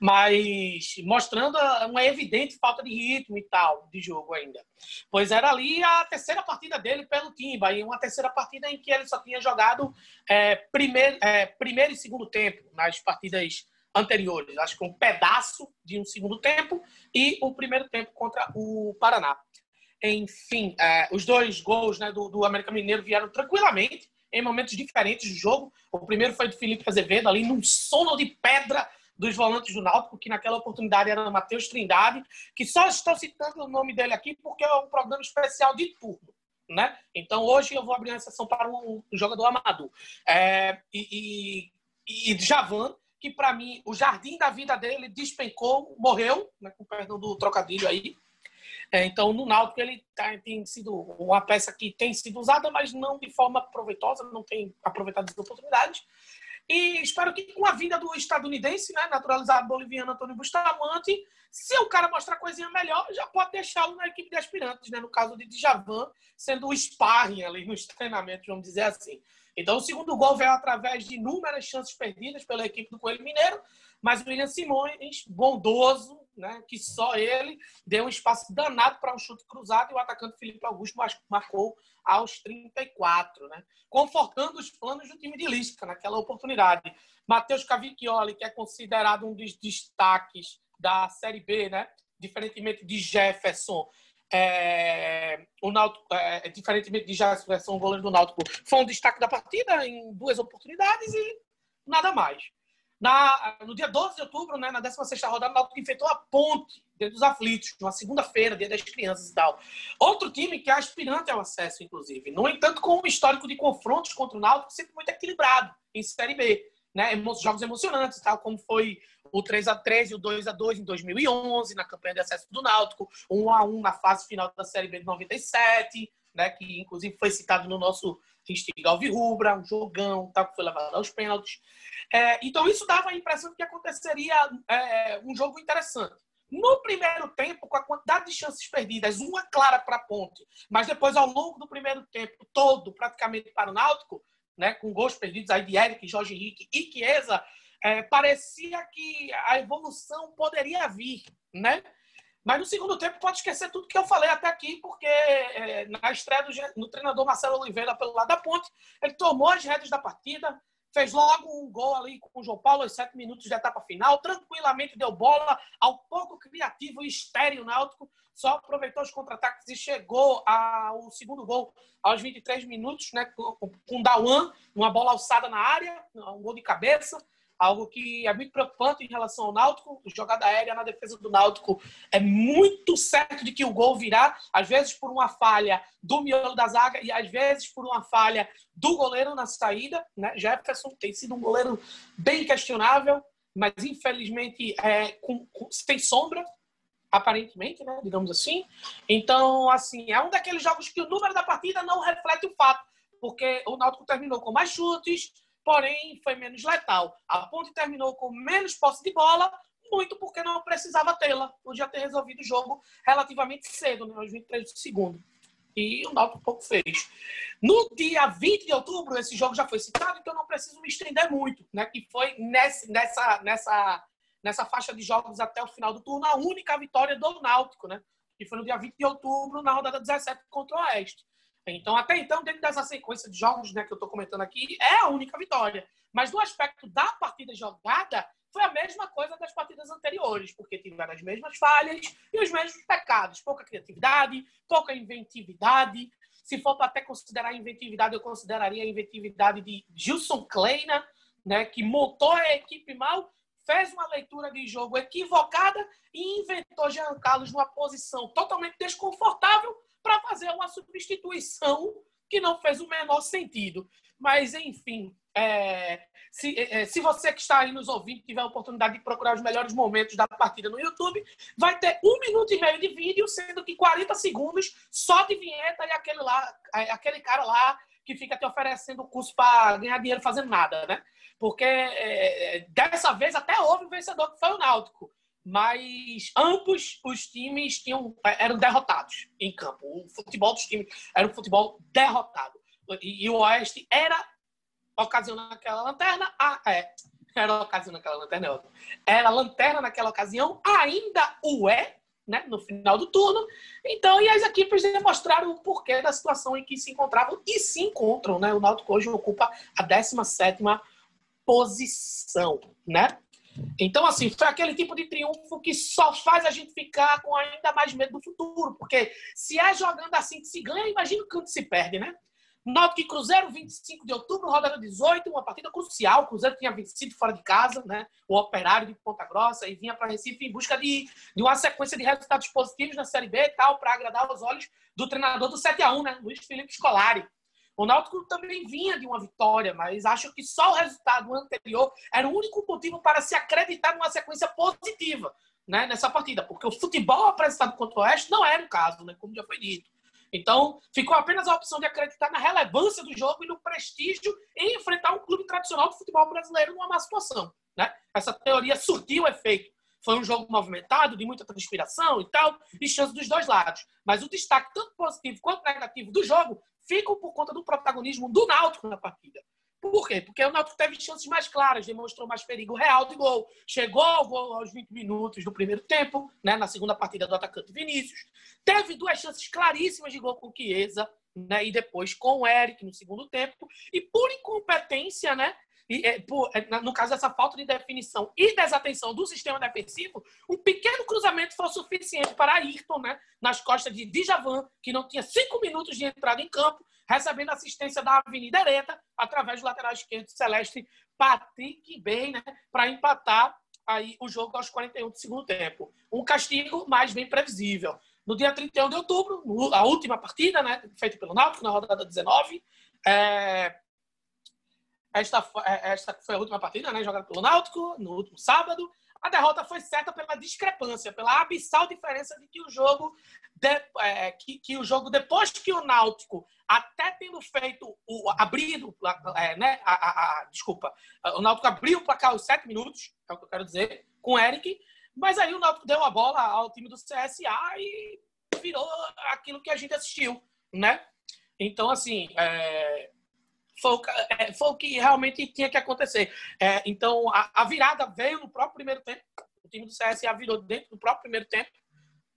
mas mostrando uma evidente falta de ritmo e tal de jogo ainda. Pois era ali a terceira partida dele pelo Timba, e uma terceira partida em que ele só tinha jogado é, primeiro, é, primeiro e segundo tempo nas partidas anteriores. Acho que um pedaço de um segundo tempo e o primeiro tempo contra o Paraná. Enfim, é, os dois gols né, do, do América Mineiro vieram tranquilamente, em momentos diferentes do jogo. O primeiro foi do Felipe Azevedo, ali num sono de pedra dos volantes do Náutico, que naquela oportunidade era o Matheus Trindade, que só estou citando o nome dele aqui porque é um programa especial de turno. Né? Então hoje eu vou abrir uma sessão para o, jogador amador. É, e, e, e Javan, que para mim o jardim da vida dele despencou, morreu, né, com perdão do trocadilho aí, é, então, no Náutico, ele tá, tem sido uma peça que tem sido usada, mas não de forma proveitosa, não tem aproveitado as oportunidades. E espero que com a vinda do estadunidense, né, naturalizado boliviano Antônio Bustamante, se o cara mostrar coisinha melhor, já pode deixá-lo na equipe de aspirantes, né? No caso de Djavan, sendo o sparring ali nos treinamentos, vamos dizer assim. Então, o segundo gol veio através de inúmeras chances perdidas pela equipe do Coelho Mineiro, mas o William Simões, bondoso, né, que só ele deu um espaço danado para um chute cruzado e o atacante Felipe Augusto marcou aos 34, né, confortando os planos do time de Lisca naquela oportunidade. Matheus Cavicchioli, que é considerado um dos destaques da Série B, né, diferentemente de Jefferson, é, o Náutico, é, diferentemente de Jefferson, o goleiro do Náutico, foi um destaque da partida em duas oportunidades e nada mais. Na, no dia 12 de outubro, né, na 16 rodada, o Náutico enfrentou a Ponte, dentro dos aflitos, numa segunda-feira, dia das crianças e tal. Outro time que é aspirante ao acesso, inclusive. No entanto, com um histórico de confrontos contra o Náutico sempre muito equilibrado em Série B. Né? Jogos emocionantes, tal como foi o 3 a 3 e o 2 a 2 em 2011, na campanha de acesso do Náutico, 1 a 1 na fase final da Série B de 97, né, que inclusive foi citado no nosso Instiga Alvirrubra, um jogão, tal, que foi levado aos pênaltis. É, então, isso dava a impressão que aconteceria é, um jogo interessante. No primeiro tempo, com a quantidade de chances perdidas, uma clara para a Ponte, mas depois, ao longo do primeiro tempo todo, praticamente para o Náutico, né, com gols perdidos aí de Eric, Jorge Henrique e Chiesa, é, parecia que a evolução poderia vir, né? Mas no segundo tempo pode esquecer tudo que eu falei até aqui, porque é, na estreia do treinador Marcelo Oliveira pelo lado da ponte, ele tomou as rédeas da partida, fez logo um gol ali com o João Paulo aos sete minutos de etapa final, tranquilamente deu bola ao pouco criativo e estéreo náutico, só aproveitou os contra-ataques e chegou ao segundo gol aos 23 minutos, né, com, com Dawan, uma bola alçada na área, um gol de cabeça algo que é muito preocupante em relação ao Náutico. Jogada aérea na defesa do Náutico é muito certo de que o gol virá, às vezes por uma falha do miolo da zaga e às vezes por uma falha do goleiro na saída. Né? Jefferson tem sido um goleiro bem questionável, mas infelizmente é, com, com, sem sombra, aparentemente, né? digamos assim. Então, assim, é um daqueles jogos que o número da partida não reflete o fato, porque o Náutico terminou com mais chutes, porém foi menos letal. A Ponte terminou com menos posse de bola, muito porque não precisava tê-la. Podia ter resolvido o jogo relativamente cedo, né, aos 23 do segundo. E o Náutico pouco fez. No dia 20 de outubro, esse jogo já foi citado, então não preciso me estender muito, né? Que foi nesse, nessa, nessa, nessa faixa de jogos até o final do turno, a única vitória do Náutico, né? Que foi no dia 20 de outubro, na rodada 17 contra o Oeste. Então, até então, dentro dessa sequência de jogos né, que eu estou comentando aqui, é a única vitória. Mas no aspecto da partida jogada, foi a mesma coisa das partidas anteriores, porque tiveram as mesmas falhas e os mesmos pecados. Pouca criatividade, pouca inventividade. Se for para até considerar inventividade, eu consideraria a inventividade de Gilson Kleina, né, que montou a equipe mal, fez uma leitura de jogo equivocada e inventou Jean Carlos numa posição totalmente desconfortável para fazer uma substituição que não fez o menor sentido. Mas, enfim, é, se, é, se você que está aí nos ouvindo tiver a oportunidade de procurar os melhores momentos da partida no YouTube, vai ter um minuto e meio de vídeo, sendo que 40 segundos só de vinheta e aquele, lá, é, aquele cara lá que fica te oferecendo curso para ganhar dinheiro fazendo nada, né? Porque é, dessa vez até houve um vencedor que foi o Náutico mas ambos os times tinham, eram derrotados em campo. O futebol dos times era um futebol derrotado. E, e o Oeste era ocasião naquela lanterna, ah, é, era ocasião naquela lanterna, é era lanterna naquela ocasião, ainda o é, né, no final do turno. Então, e as equipes demonstraram o porquê da situação em que se encontravam e se encontram, né? O Náutico hoje ocupa a 17 posição, né? Então, assim, foi aquele tipo de triunfo que só faz a gente ficar com ainda mais medo do futuro, porque se é jogando assim que se ganha, imagina o se perde, né? Náutico e Cruzeiro, 25 de outubro, rodada 18, uma partida crucial. Cruzeiro tinha vencido fora de casa, né? O Operário de Ponta Grossa e vinha para Recife em busca de, de uma sequência de resultados positivos na Série B e tal, para agradar os olhos do treinador do 7 a 1 né? Luiz Felipe Scolari. O Náutico também vinha de uma vitória, mas acho que só o resultado anterior era o único motivo para se acreditar numa sequência positiva né, nessa partida, porque o futebol apresentado contra o Oeste não era o caso, né, como já foi dito. Então, ficou apenas a opção de acreditar na relevância do jogo e no prestígio em enfrentar um clube tradicional do futebol brasileiro numa má situação. Né? Essa teoria surtiu efeito. Foi um jogo movimentado, de muita transpiração e tal, e chance dos dois lados. Mas o destaque, tanto positivo quanto negativo do jogo, ficam por conta do protagonismo do Náutico na partida. Por quê? Porque o Náutico teve chances mais claras, demonstrou mais perigo real de gol. Chegou ao gol aos 20 minutos do primeiro tempo, né, na segunda partida do atacante Vinícius. Teve duas chances claríssimas de gol com o Chiesa, né, e depois com o Eric no segundo tempo. E por incompetência, né, e, é, por, é, no caso dessa falta de definição e desatenção do sistema defensivo, um pequeno cruzamento foi suficiente para Ayrton, né, nas costas de Djavan, que não tinha cinco minutos de entrada em campo, recebendo assistência da Avenida Ereta, através do lateral esquerdo Celeste Patrick bem, né, para empatar aí o jogo aos 41 do segundo tempo. Um castigo mais bem previsível. No dia 31 de outubro, a última partida, né, feita pelo Náutico, na rodada 19, é, esta, é, esta foi a última partida, né, jogada pelo Náutico, no último sábado. A derrota foi certa pela discrepância, pela abissal diferença de que o jogo, de, é, que, que, o jogo depois que o Náutico, até tendo feito o abrido, é, né, a, a, a, desculpa, o Náutico abriu o placar aos sete minutos, é o que eu quero dizer, com o Eric, Mas aí o Náutico deu a bola ao time do CSA e virou aquilo que a gente assistiu, né? Então, assim, é, foi, o, é, foi, o, que realmente tinha que acontecer. É, então, a, a, virada veio no próprio primeiro tempo. O time do CSA virou dentro do próprio primeiro tempo.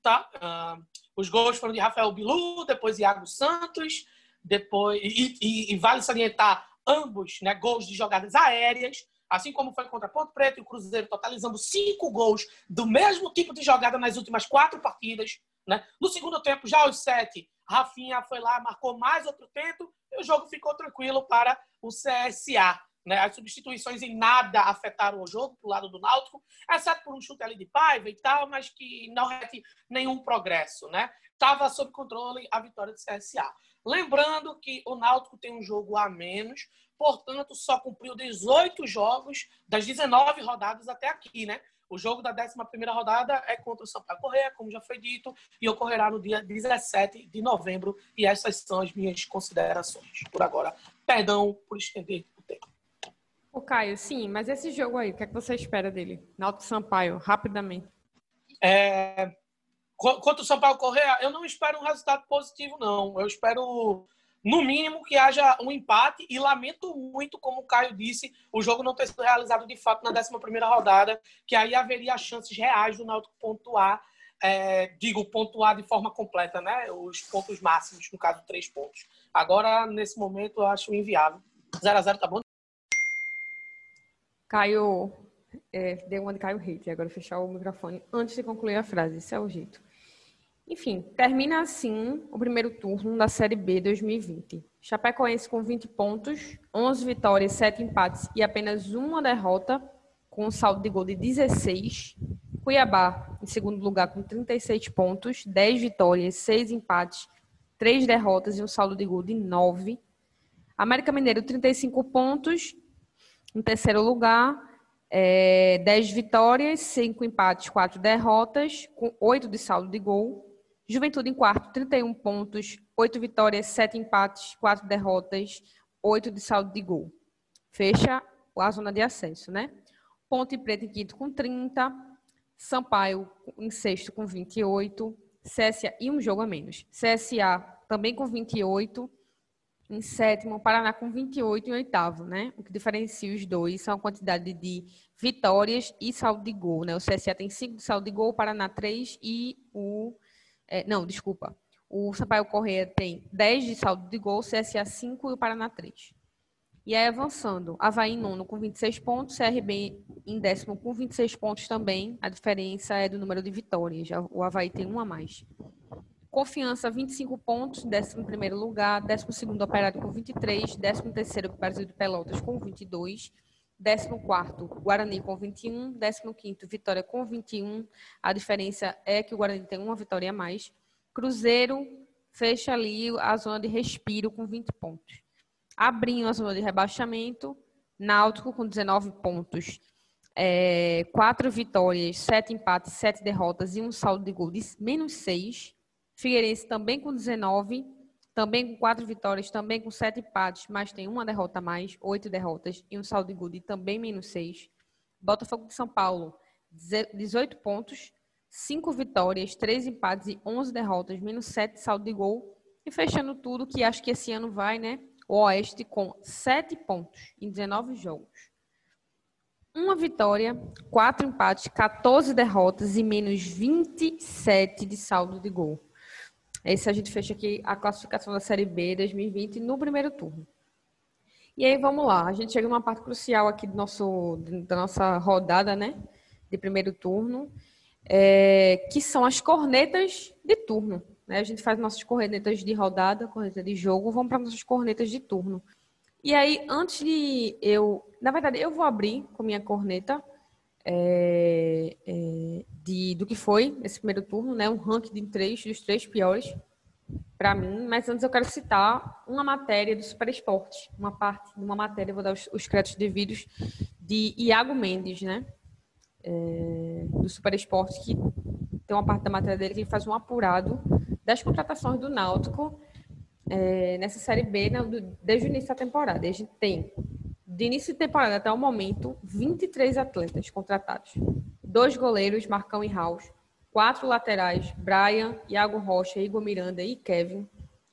Tá? Uh, os gols foram de Rafael Bilu, depois Iago Santos, depois e, e, e vale salientar ambos né, gols de jogadas aéreas, assim como foi contra Ponto Preto e o Cruzeiro, totalizando cinco gols do mesmo tipo de jogada nas últimas quatro partidas. Né? No segundo tempo, já aos sete, Rafinha foi lá, marcou mais outro tempo e o jogo ficou tranquilo para o CSA. Né? As substituições em nada afetaram o jogo para o lado do Náutico, exceto por um chute ali de Paiva e tal, mas que não rete nenhum progresso. Né? Estava sob controle a vitória do CSA. Lembrando que o Náutico tem um jogo a menos, portanto, só cumpriu 18 jogos das 19 rodadas até aqui, né? O jogo da 11 rodada é contra o Sampaio Correia, como já foi dito, e ocorrerá no dia 17 de novembro. E essas são as minhas considerações. Por agora, perdão por estender o tempo. O Caio, sim, mas esse jogo aí, o que, é que você espera dele? Náutico Sampaio, rapidamente. É, Quanto o Sampaio Correia, eu não espero um resultado positivo, não. Eu espero, no mínimo, que haja um empate e lamento muito, como o Caio disse, o jogo não ter sido realizado de fato na 11 rodada, que aí haveria chances reais do Náutico pontuar, é, digo, pontuar de forma completa, né? Os pontos máximos, no caso, três pontos. Agora, nesse momento, eu acho inviável. 0 a 0 tá bom? Caio, é, deu uma de Caio Hate, agora fechar o microfone antes de concluir a frase, esse é o jeito. Enfim, termina assim o primeiro turno da Série B 2020. Chapecoense com 20 pontos, 11 vitórias, 7 empates e apenas uma derrota, com um saldo de gol de 16. Cuiabá em segundo lugar com 36 pontos, 10 vitórias, 6 empates, 3 derrotas e um saldo de gol de 9. América Mineiro 35 pontos, em terceiro lugar, é, 10 vitórias, 5 empates, 4 derrotas, com 8 de saldo de gol. Juventude em quarto, 31 pontos, 8 vitórias, 7 empates, 4 derrotas, 8 de saldo de gol. Fecha a zona de acesso, né? Ponte Preta em quinto com 30, Sampaio em sexto com 28, CSA e um jogo a menos. CSA também com 28, em sétimo, Paraná com 28 em oitavo, né? O que diferencia os dois são a quantidade de vitórias e saldo de gol, né? O CSA tem 5 de saldo de gol, o Paraná 3 e o é, não, desculpa. O Sampaio Correia tem 10 de saldo de gol, CSA 5 e o Paraná 3. E aí avançando, Havaí em nono com 26 pontos, CRB em décimo com 26 pontos também. A diferença é do número de vitórias. O Havaí tem um a mais. Confiança, 25 pontos, 11 primeiro lugar, 12 segundo Operário com 23, 13 terceiro Brasil de Pelotas com 22, 14 Guarani com 21, 15 Vitória com 21. A diferença é que o Guarani tem uma vitória a mais. Cruzeiro fecha ali a zona de respiro com 20 pontos. Abrindo a zona de rebaixamento, Náutico com 19 pontos. É, quatro vitórias, sete empates, sete derrotas e um saldo de gol de menos seis. Figueirense também com 19 também com quatro vitórias, também com sete empates, mas tem uma derrota a mais, oito derrotas e um saldo de gol de também menos seis. Botafogo de São Paulo, 18 pontos, cinco vitórias, três empates e 11 derrotas, menos sete saldo de gol. E fechando tudo, que acho que esse ano vai, né? O Oeste com sete pontos em 19 jogos. Uma vitória, quatro empates, 14 derrotas e menos 27 de saldo de gol. Esse a gente fecha aqui a classificação da Série B 2020 no primeiro turno. E aí vamos lá, a gente chega numa parte crucial aqui do nosso, da nossa rodada, né? De primeiro turno, é, que são as cornetas de turno. Né? A gente faz nossas cornetas de rodada, corneta de jogo, vamos para nossas cornetas de turno. E aí, antes de eu. Na verdade, eu vou abrir com minha corneta é, é, de, do que foi esse primeiro turno, né? Um ranking de três, dos três piores para mim. Mas antes eu quero citar uma matéria do Super Esporte, uma parte de uma matéria, vou dar os, os créditos devidos, de Iago Mendes, né? É, do Super Esporte, que tem uma parte da matéria dele que ele faz um apurado das contratações do Náutico é, nessa Série B né, desde o início da temporada. A gente tem de início de temporada até o momento, 23 atletas contratados. dois goleiros, Marcão e Raus, quatro laterais, Brian, Iago Rocha, Igor Miranda e Kevin,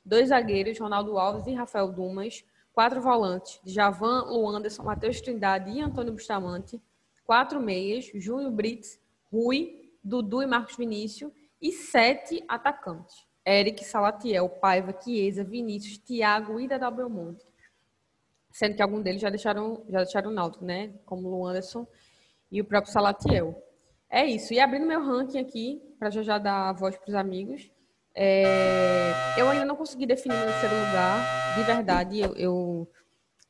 dois zagueiros, Ronaldo Alves e Rafael Dumas, quatro volantes, Javan, Luanderson, Matheus Trindade e Antônio Bustamante, quatro meias, Júnior Brits, Rui, Dudu e Marcos Vinícius, e sete atacantes, Eric, Salatiel, Paiva, Chiesa, Vinícius, Thiago e Dedal Belmonte. Sendo que alguns deles já deixaram, já deixaram o Náutico, né? Como o Anderson e o próprio Salatiel. É isso. E abrindo meu ranking aqui, para já já dar a voz para os amigos, é... eu ainda não consegui definir meu terceiro lugar, de verdade. Eu, eu,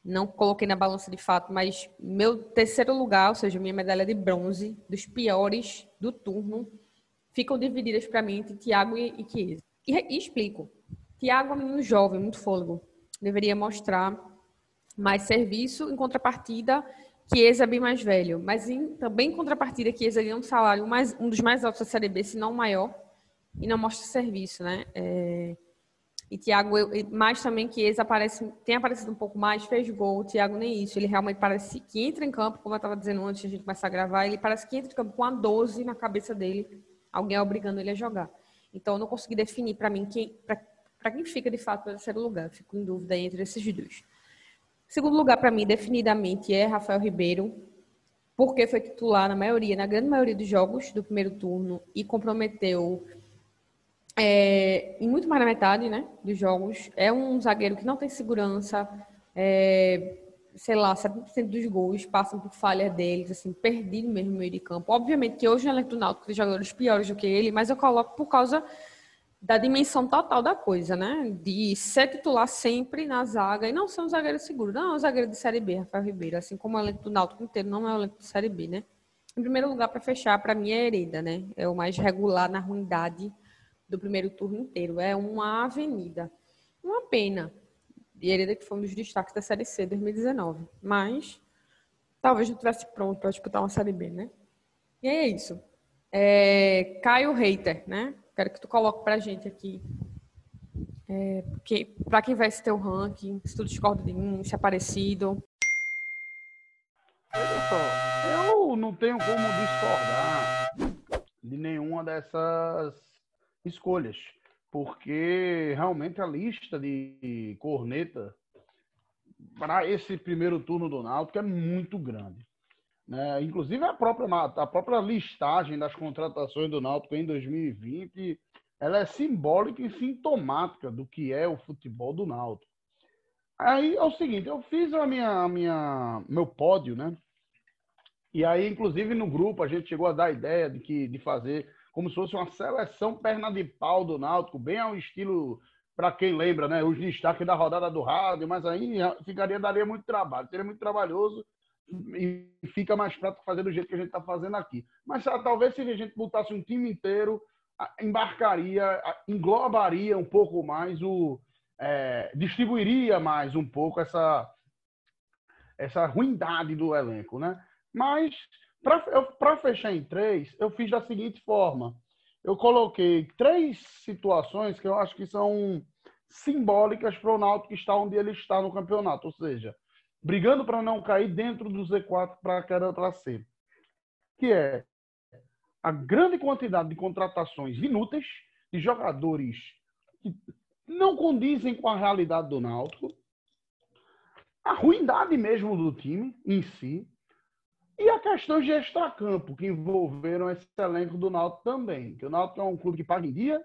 não coloquei na balança de fato, mas meu terceiro lugar, ou seja, minha medalha de bronze, dos piores do turno, ficam divididas para mim entre Thiago e, e. E, e explico. Thiago é um menino jovem, muito fôlego. Deveria mostrar mais serviço, em contrapartida, Chiesa é bem mais velho. Mas em, também em contrapartida, Chiesa ganha um salário mais, um dos mais altos da Série B, se não o maior, e não mostra serviço, né? É... E Thiago, mais também que Chiesa aparece, tem aparecido um pouco mais, fez gol. O Thiago nem isso. Ele realmente parece que entra em campo, como eu estava dizendo antes de a gente começar a gravar, ele parece que entra em campo com a 12 na cabeça dele, alguém obrigando ele a jogar. Então, eu não consegui definir para mim quem, para quem fica de fato no terceiro lugar. Fico em dúvida entre esses dois. Segundo lugar, para mim, definidamente, é Rafael Ribeiro, porque foi titular na maioria, na grande maioria dos jogos do primeiro turno e comprometeu é, em muito mais da metade né, dos jogos. É um zagueiro que não tem segurança, é, sei lá, 70% dos gols passam por falha deles, assim, perdido mesmo no meio de campo. Obviamente que hoje no elenco do Náutico tem jogadores piores do que ele, mas eu coloco por causa da dimensão total da coisa, né? De ser titular sempre na zaga e não ser um zagueiro seguro. Não é um zagueiro de Série B, Rafael Ribeiro, assim como o elenco do Náutico inteiro não é o elenco de Série B, né? Em primeiro lugar, para fechar, para mim é Hereda, né? É o mais regular na ruindade do primeiro turno inteiro. É uma avenida. Uma pena. E Hereda que foi um dos destaques da Série C 2019. Mas talvez não estivesse pronto para disputar uma Série B, né? E é isso. É, Caio Reiter, né? Quero que tu coloque para a gente aqui. É, para quem vai ser teu ranking, se tu discorda de mim, se é parecido. Olha só, eu não tenho como discordar de nenhuma dessas escolhas, porque realmente a lista de corneta para esse primeiro turno do Náutico é muito grande. Né? Inclusive a própria, a própria listagem das contratações do Náutico em 2020, ela é simbólica e sintomática do que é o futebol do Náutico. Aí é o seguinte, eu fiz a minha, a minha meu pódio, né? E aí, inclusive no grupo, a gente chegou a dar a ideia de que de fazer como se fosse uma seleção perna de pau do Náutico, bem ao estilo para quem lembra, né? Os destaques da rodada do rádio, mas aí ficaria daria muito trabalho, seria muito trabalhoso e fica mais prático fazer do jeito que a gente está fazendo aqui. Mas ah, talvez se a gente botasse um time inteiro, embarcaria, englobaria um pouco mais o. É, distribuiria mais um pouco essa, essa ruindade do elenco, né? Mas, para fechar em três, eu fiz da seguinte forma. Eu coloquei três situações que eu acho que são simbólicas para o Náutico estar onde ele está no campeonato. Ou seja, brigando para não cair dentro do Z4 para a queda C, que é a grande quantidade de contratações inúteis de jogadores que não condizem com a realidade do Náutico, a ruindade mesmo do time em si e a questão de extracampo que envolveram esse elenco do Náutico também, que o Náutico é um clube que paga em dia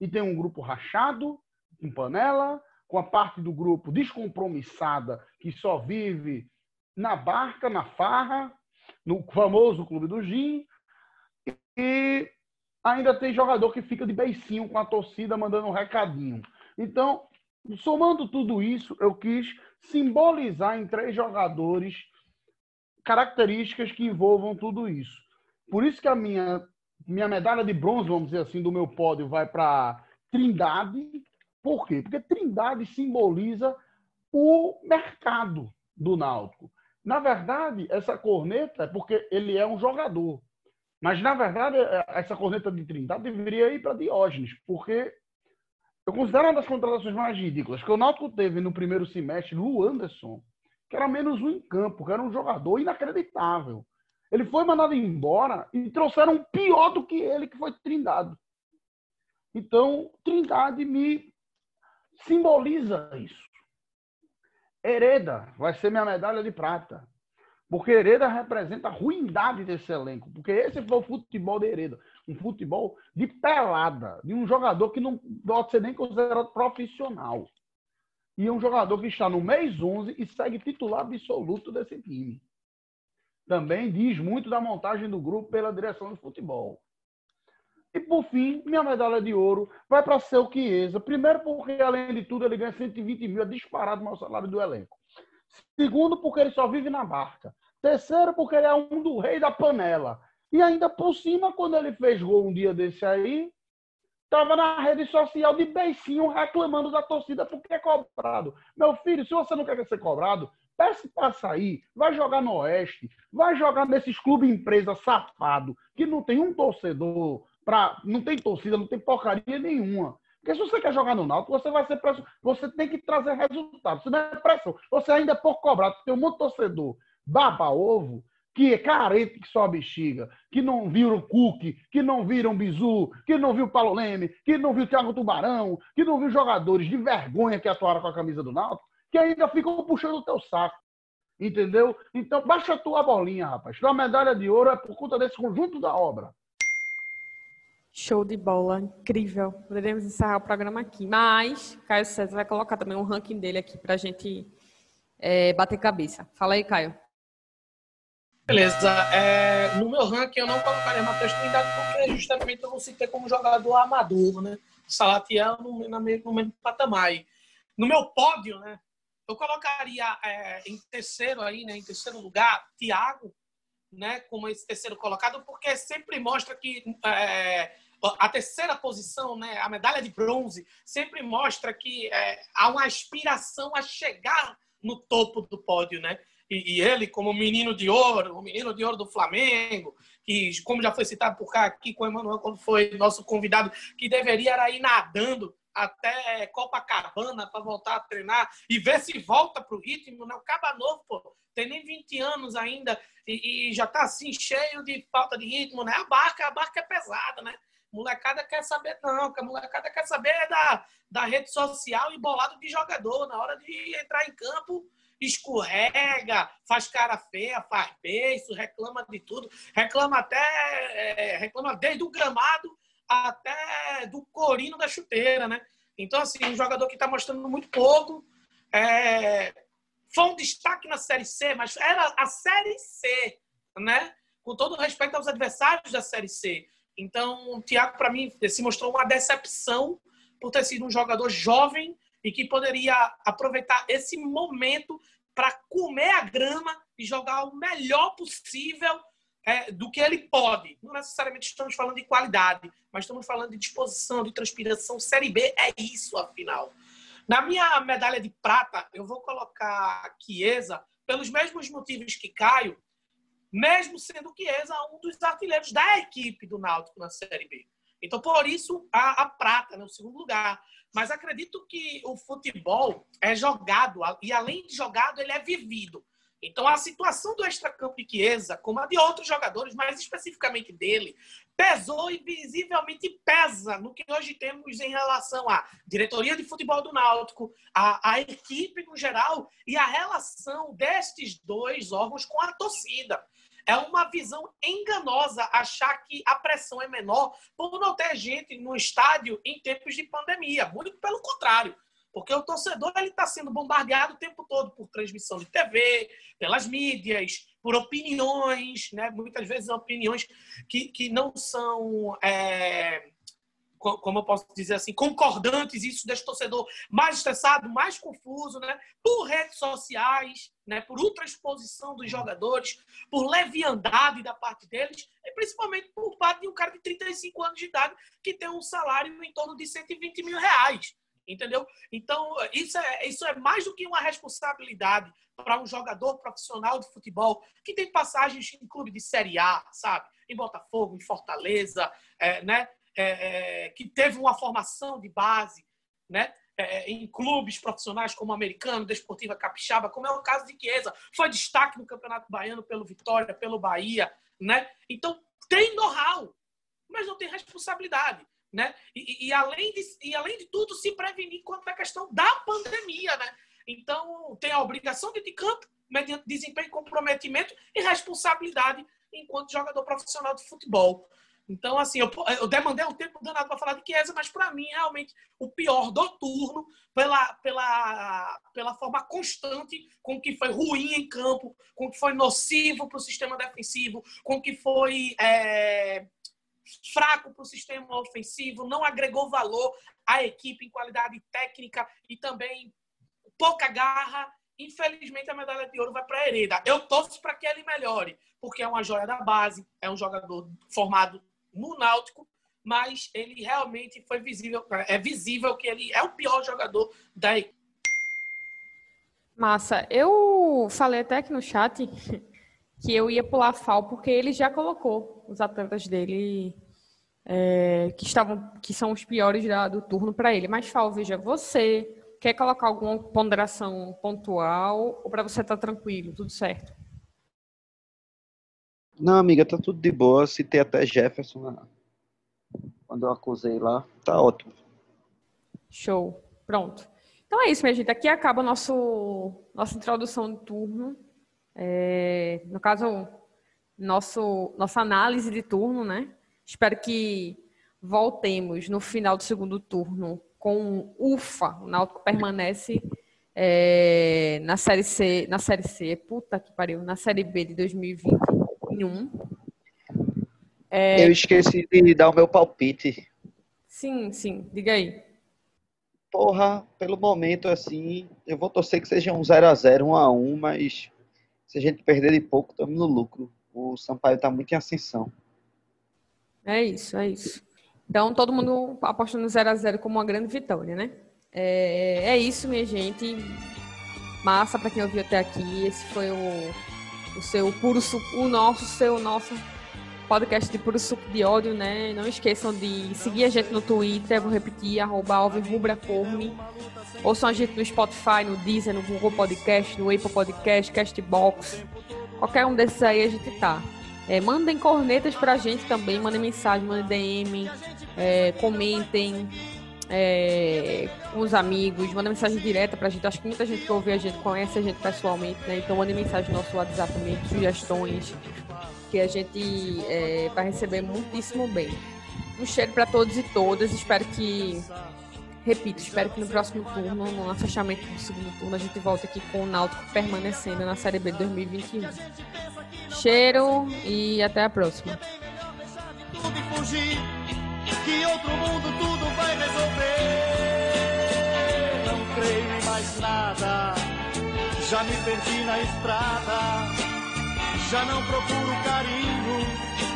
e tem um grupo rachado, com panela, com a parte do grupo descompromissada, que só vive na barca, na farra, no famoso Clube do Gin, e ainda tem jogador que fica de beicinho com a torcida, mandando um recadinho. Então, somando tudo isso, eu quis simbolizar em três jogadores características que envolvam tudo isso. Por isso que a minha, minha medalha de bronze, vamos dizer assim, do meu pódio vai para Trindade, por quê? Porque Trindade simboliza o mercado do Náutico. Na verdade, essa corneta é porque ele é um jogador. Mas, na verdade, é, essa corneta de Trindade deveria ir para Diógenes, porque eu considero uma das contratações mais ridículas. Que o Náutico teve no primeiro semestre o Anderson, que era menos um em campo, que era um jogador inacreditável. Ele foi mandado embora e trouxeram um pior do que ele, que foi Trindade. Então, Trindade me simboliza isso. Hereda vai ser minha medalha de prata. Porque Hereda representa a ruindade desse elenco. Porque esse foi o futebol de Hereda. Um futebol de pelada, de um jogador que não pode ser nem considerado profissional. E um jogador que está no mês 11 e segue titular absoluto desse time. Também diz muito da montagem do grupo pela direção do futebol. E por fim, minha medalha de ouro vai para seu Chiesa. Primeiro, porque além de tudo ele ganha 120 mil, é disparado o maior salário do elenco. Segundo, porque ele só vive na barca. Terceiro, porque ele é um do rei da panela. E ainda por cima, quando ele fez gol um dia desse aí, estava na rede social de beicinho reclamando da torcida porque é cobrado. Meu filho, se você não quer ser cobrado, peça para sair, vai jogar no Oeste, vai jogar nesses clubes empresa safado, que não tem um torcedor, pra, não tem torcida, não tem porcaria nenhuma. Porque se você quer jogar no Náutico, você vai ser pressão. Você tem que trazer resultado. Se não é pressão, você ainda é pouco cobrado. Tem um monte de torcedor baba ovo, que é carente que só bexiga, que não viram Cook, que não viram Bizu, que não viu Paulo Leme, que não viu Thiago Tubarão, que não viu jogadores de vergonha que atuaram com a camisa do Náutico, que ainda ficam puxando o teu saco. Entendeu? Então, baixa a tua bolinha, rapaz. Tua medalha de ouro é por conta desse conjunto da obra. Show de bola, incrível. Poderíamos encerrar o programa aqui. Mas, Caio César vai colocar também um ranking dele aqui para a gente é, bater cabeça. Fala aí, Caio. Beleza. É, no meu ranking eu não colocaria Matheus Trindade porque justamente eu não citei como jogador amador, né? Salatiel no, no, mesmo, patamar. No meu pódio, né? Eu colocaria é, em terceiro aí, né? Em terceiro lugar, Thiago, né? Como esse terceiro colocado, porque sempre mostra que é, a terceira posição, né, a medalha de bronze, sempre mostra que é, há uma aspiração a chegar no topo do pódio, né? E, e, ele, como menino de ouro, o menino de ouro do Flamengo, que, como já foi citado por cá aqui com o Emanuel, quando foi nosso convidado, que deveria ir nadando até Copacabana para voltar a treinar e ver se volta para o ritmo. Né? O Caba Novo, pô, tem nem 20 anos ainda e, e já está assim, cheio de falta de ritmo, né? A barca, a barca é pesada, né? Molecada quer saber, não, que a molecada quer saber da, da rede social e bolado de jogador. Na hora de entrar em campo, escorrega, faz cara feia, faz beijo, reclama de tudo, reclama até, é, reclama desde o gramado até do corino da chuteira, né? Então, assim, um jogador que está mostrando muito pouco. É, foi um destaque na Série C, mas era a Série C, né? Com todo respeito aos adversários da Série C. Então, o Thiago, para mim, se mostrou uma decepção por ter sido um jogador jovem e que poderia aproveitar esse momento para comer a grama e jogar o melhor possível é, do que ele pode. Não necessariamente estamos falando de qualidade, mas estamos falando de disposição, de transpiração. Série B é isso, afinal. Na minha medalha de prata, eu vou colocar Chiesa pelos mesmos motivos que Caio, mesmo sendo Chiesa um dos artilheiros da equipe do Náutico na Série B. Então, por isso, a, a prata, no né, segundo lugar. Mas acredito que o futebol é jogado, e além de jogado, ele é vivido. Então, a situação do extracampo de Chiesa, como a de outros jogadores, mas especificamente dele, pesou e visivelmente pesa no que hoje temos em relação à diretoria de futebol do Náutico, a, a equipe no geral e a relação destes dois órgãos com a torcida. É uma visão enganosa achar que a pressão é menor por não ter gente no estádio em tempos de pandemia. Muito pelo contrário. Porque o torcedor ele está sendo bombardeado o tempo todo por transmissão de TV, pelas mídias, por opiniões, né? muitas vezes opiniões que, que não são é, como eu posso dizer assim, concordantes, isso deixa o torcedor mais estressado, mais confuso, né? Por redes sociais, né? Por ultraexposição dos jogadores, por leviandade da parte deles, e principalmente por parte de um cara de 35 anos de idade que tem um salário em torno de 120 mil reais. Entendeu? Então, isso é, isso é mais do que uma responsabilidade para um jogador profissional de futebol que tem passagens em clube de Série A, sabe? Em Botafogo, em Fortaleza, é, né? é, é, que teve uma formação de base, né? é, em clubes profissionais como o Americano, Desportiva Capixaba, como é o caso de Chiesa. Foi destaque no Campeonato Baiano pelo Vitória, pelo Bahia, né? Então, tem know-how, mas não tem responsabilidade. Né? E, e, além de, e além de tudo, se prevenir quanto à questão da pandemia. Né? Então, tem a obrigação de, de campo, mediante desempenho, comprometimento e responsabilidade enquanto jogador profissional de futebol. Então, assim, eu, eu demandei um tempo danado para falar de Chiesa, mas para mim, realmente, o pior do turno, pela, pela, pela forma constante com que foi ruim em campo, com que foi nocivo para o sistema defensivo, com que foi é, fraco para o sistema ofensivo, não agregou valor à equipe em qualidade técnica e também pouca garra. Infelizmente, a medalha de ouro vai para a Hereda. Eu torço para que ele melhore, porque é uma joia da base, é um jogador formado no Náutico, mas ele realmente foi visível, é visível que ele é o pior jogador da equipe. Massa. Eu falei até aqui no chat que eu ia pular FAO porque ele já colocou os atletas dele é, que estavam que são os piores da, do turno para ele. Mas FAO, veja, você quer colocar alguma ponderação pontual ou para você estar tá tranquilo, tudo certo? Não, amiga, tá tudo de boa. Se tem até Jefferson quando eu acusei lá, tá ótimo. Show. Pronto. Então é isso, minha gente. Aqui acaba nosso nossa introdução de turno. É, no caso, nosso, nossa análise de turno, né? Espero que voltemos no final do segundo turno com ufa. O Náutico permanece é, na série C, na série C, puta que pariu, na série B de 2021. É... Eu esqueci de dar o meu palpite. Sim, sim, diga aí. Porra, pelo momento assim, eu vou torcer que seja um 0x0, 1x1, mas se a gente perder de pouco, estamos no lucro. O Sampaio está muito em ascensão. É isso, é isso. Então, todo mundo apostando 0 a 0 como uma grande vitória, né? É, é isso, minha gente. Massa para quem ouviu até aqui. Esse foi o, o seu puro suco, o nosso, seu, nosso podcast de puro suco de ódio, né? Não esqueçam de seguir a gente no Twitter, vou repetir, arroba alverubracorme. Ouçam a gente no Spotify, no Deezer, no Google Podcast, no Apple Podcast, Castbox. Qualquer um desses aí a gente tá. É, mandem cornetas pra gente também, mandem mensagem, mandem DM, é, comentem é, com os amigos, mandem mensagem direta pra gente. Acho que muita gente que ouve a gente conhece a gente pessoalmente, né? Então mandem mensagem no nosso WhatsApp também, sugestões, que a gente é, vai receber muitíssimo bem. Um cheiro para todos e todas. Espero que repito, espero que no próximo turno, no fechamento do segundo turno, a gente volte aqui com o Náutico permanecendo na Série B de 2021. Cheiro e até a próxima. Que outro mundo tudo vai resolver. Não creio em mais nada. Já me perdi na estrada. Já não procuro carinho.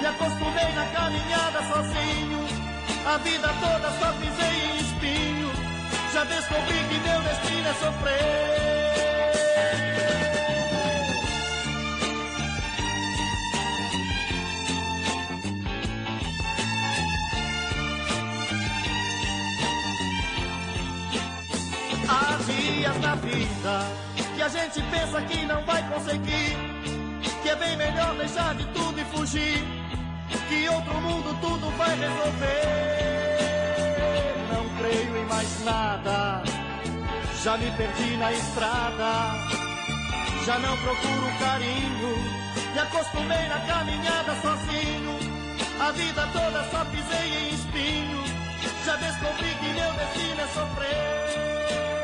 Me acostumei na caminhada sozinho. A vida toda só pisei em espinho. Já descobri que meu destino é sofrer. Há dias na vida que a gente pensa que não vai conseguir, que é bem melhor deixar de tudo e fugir. Que outro mundo tudo vai resolver. Não creio em mais nada, já me perdi na estrada. Já não procuro carinho, me acostumei na caminhada sozinho. A vida toda só pisei em espinho, já descobri que meu destino é sofrer.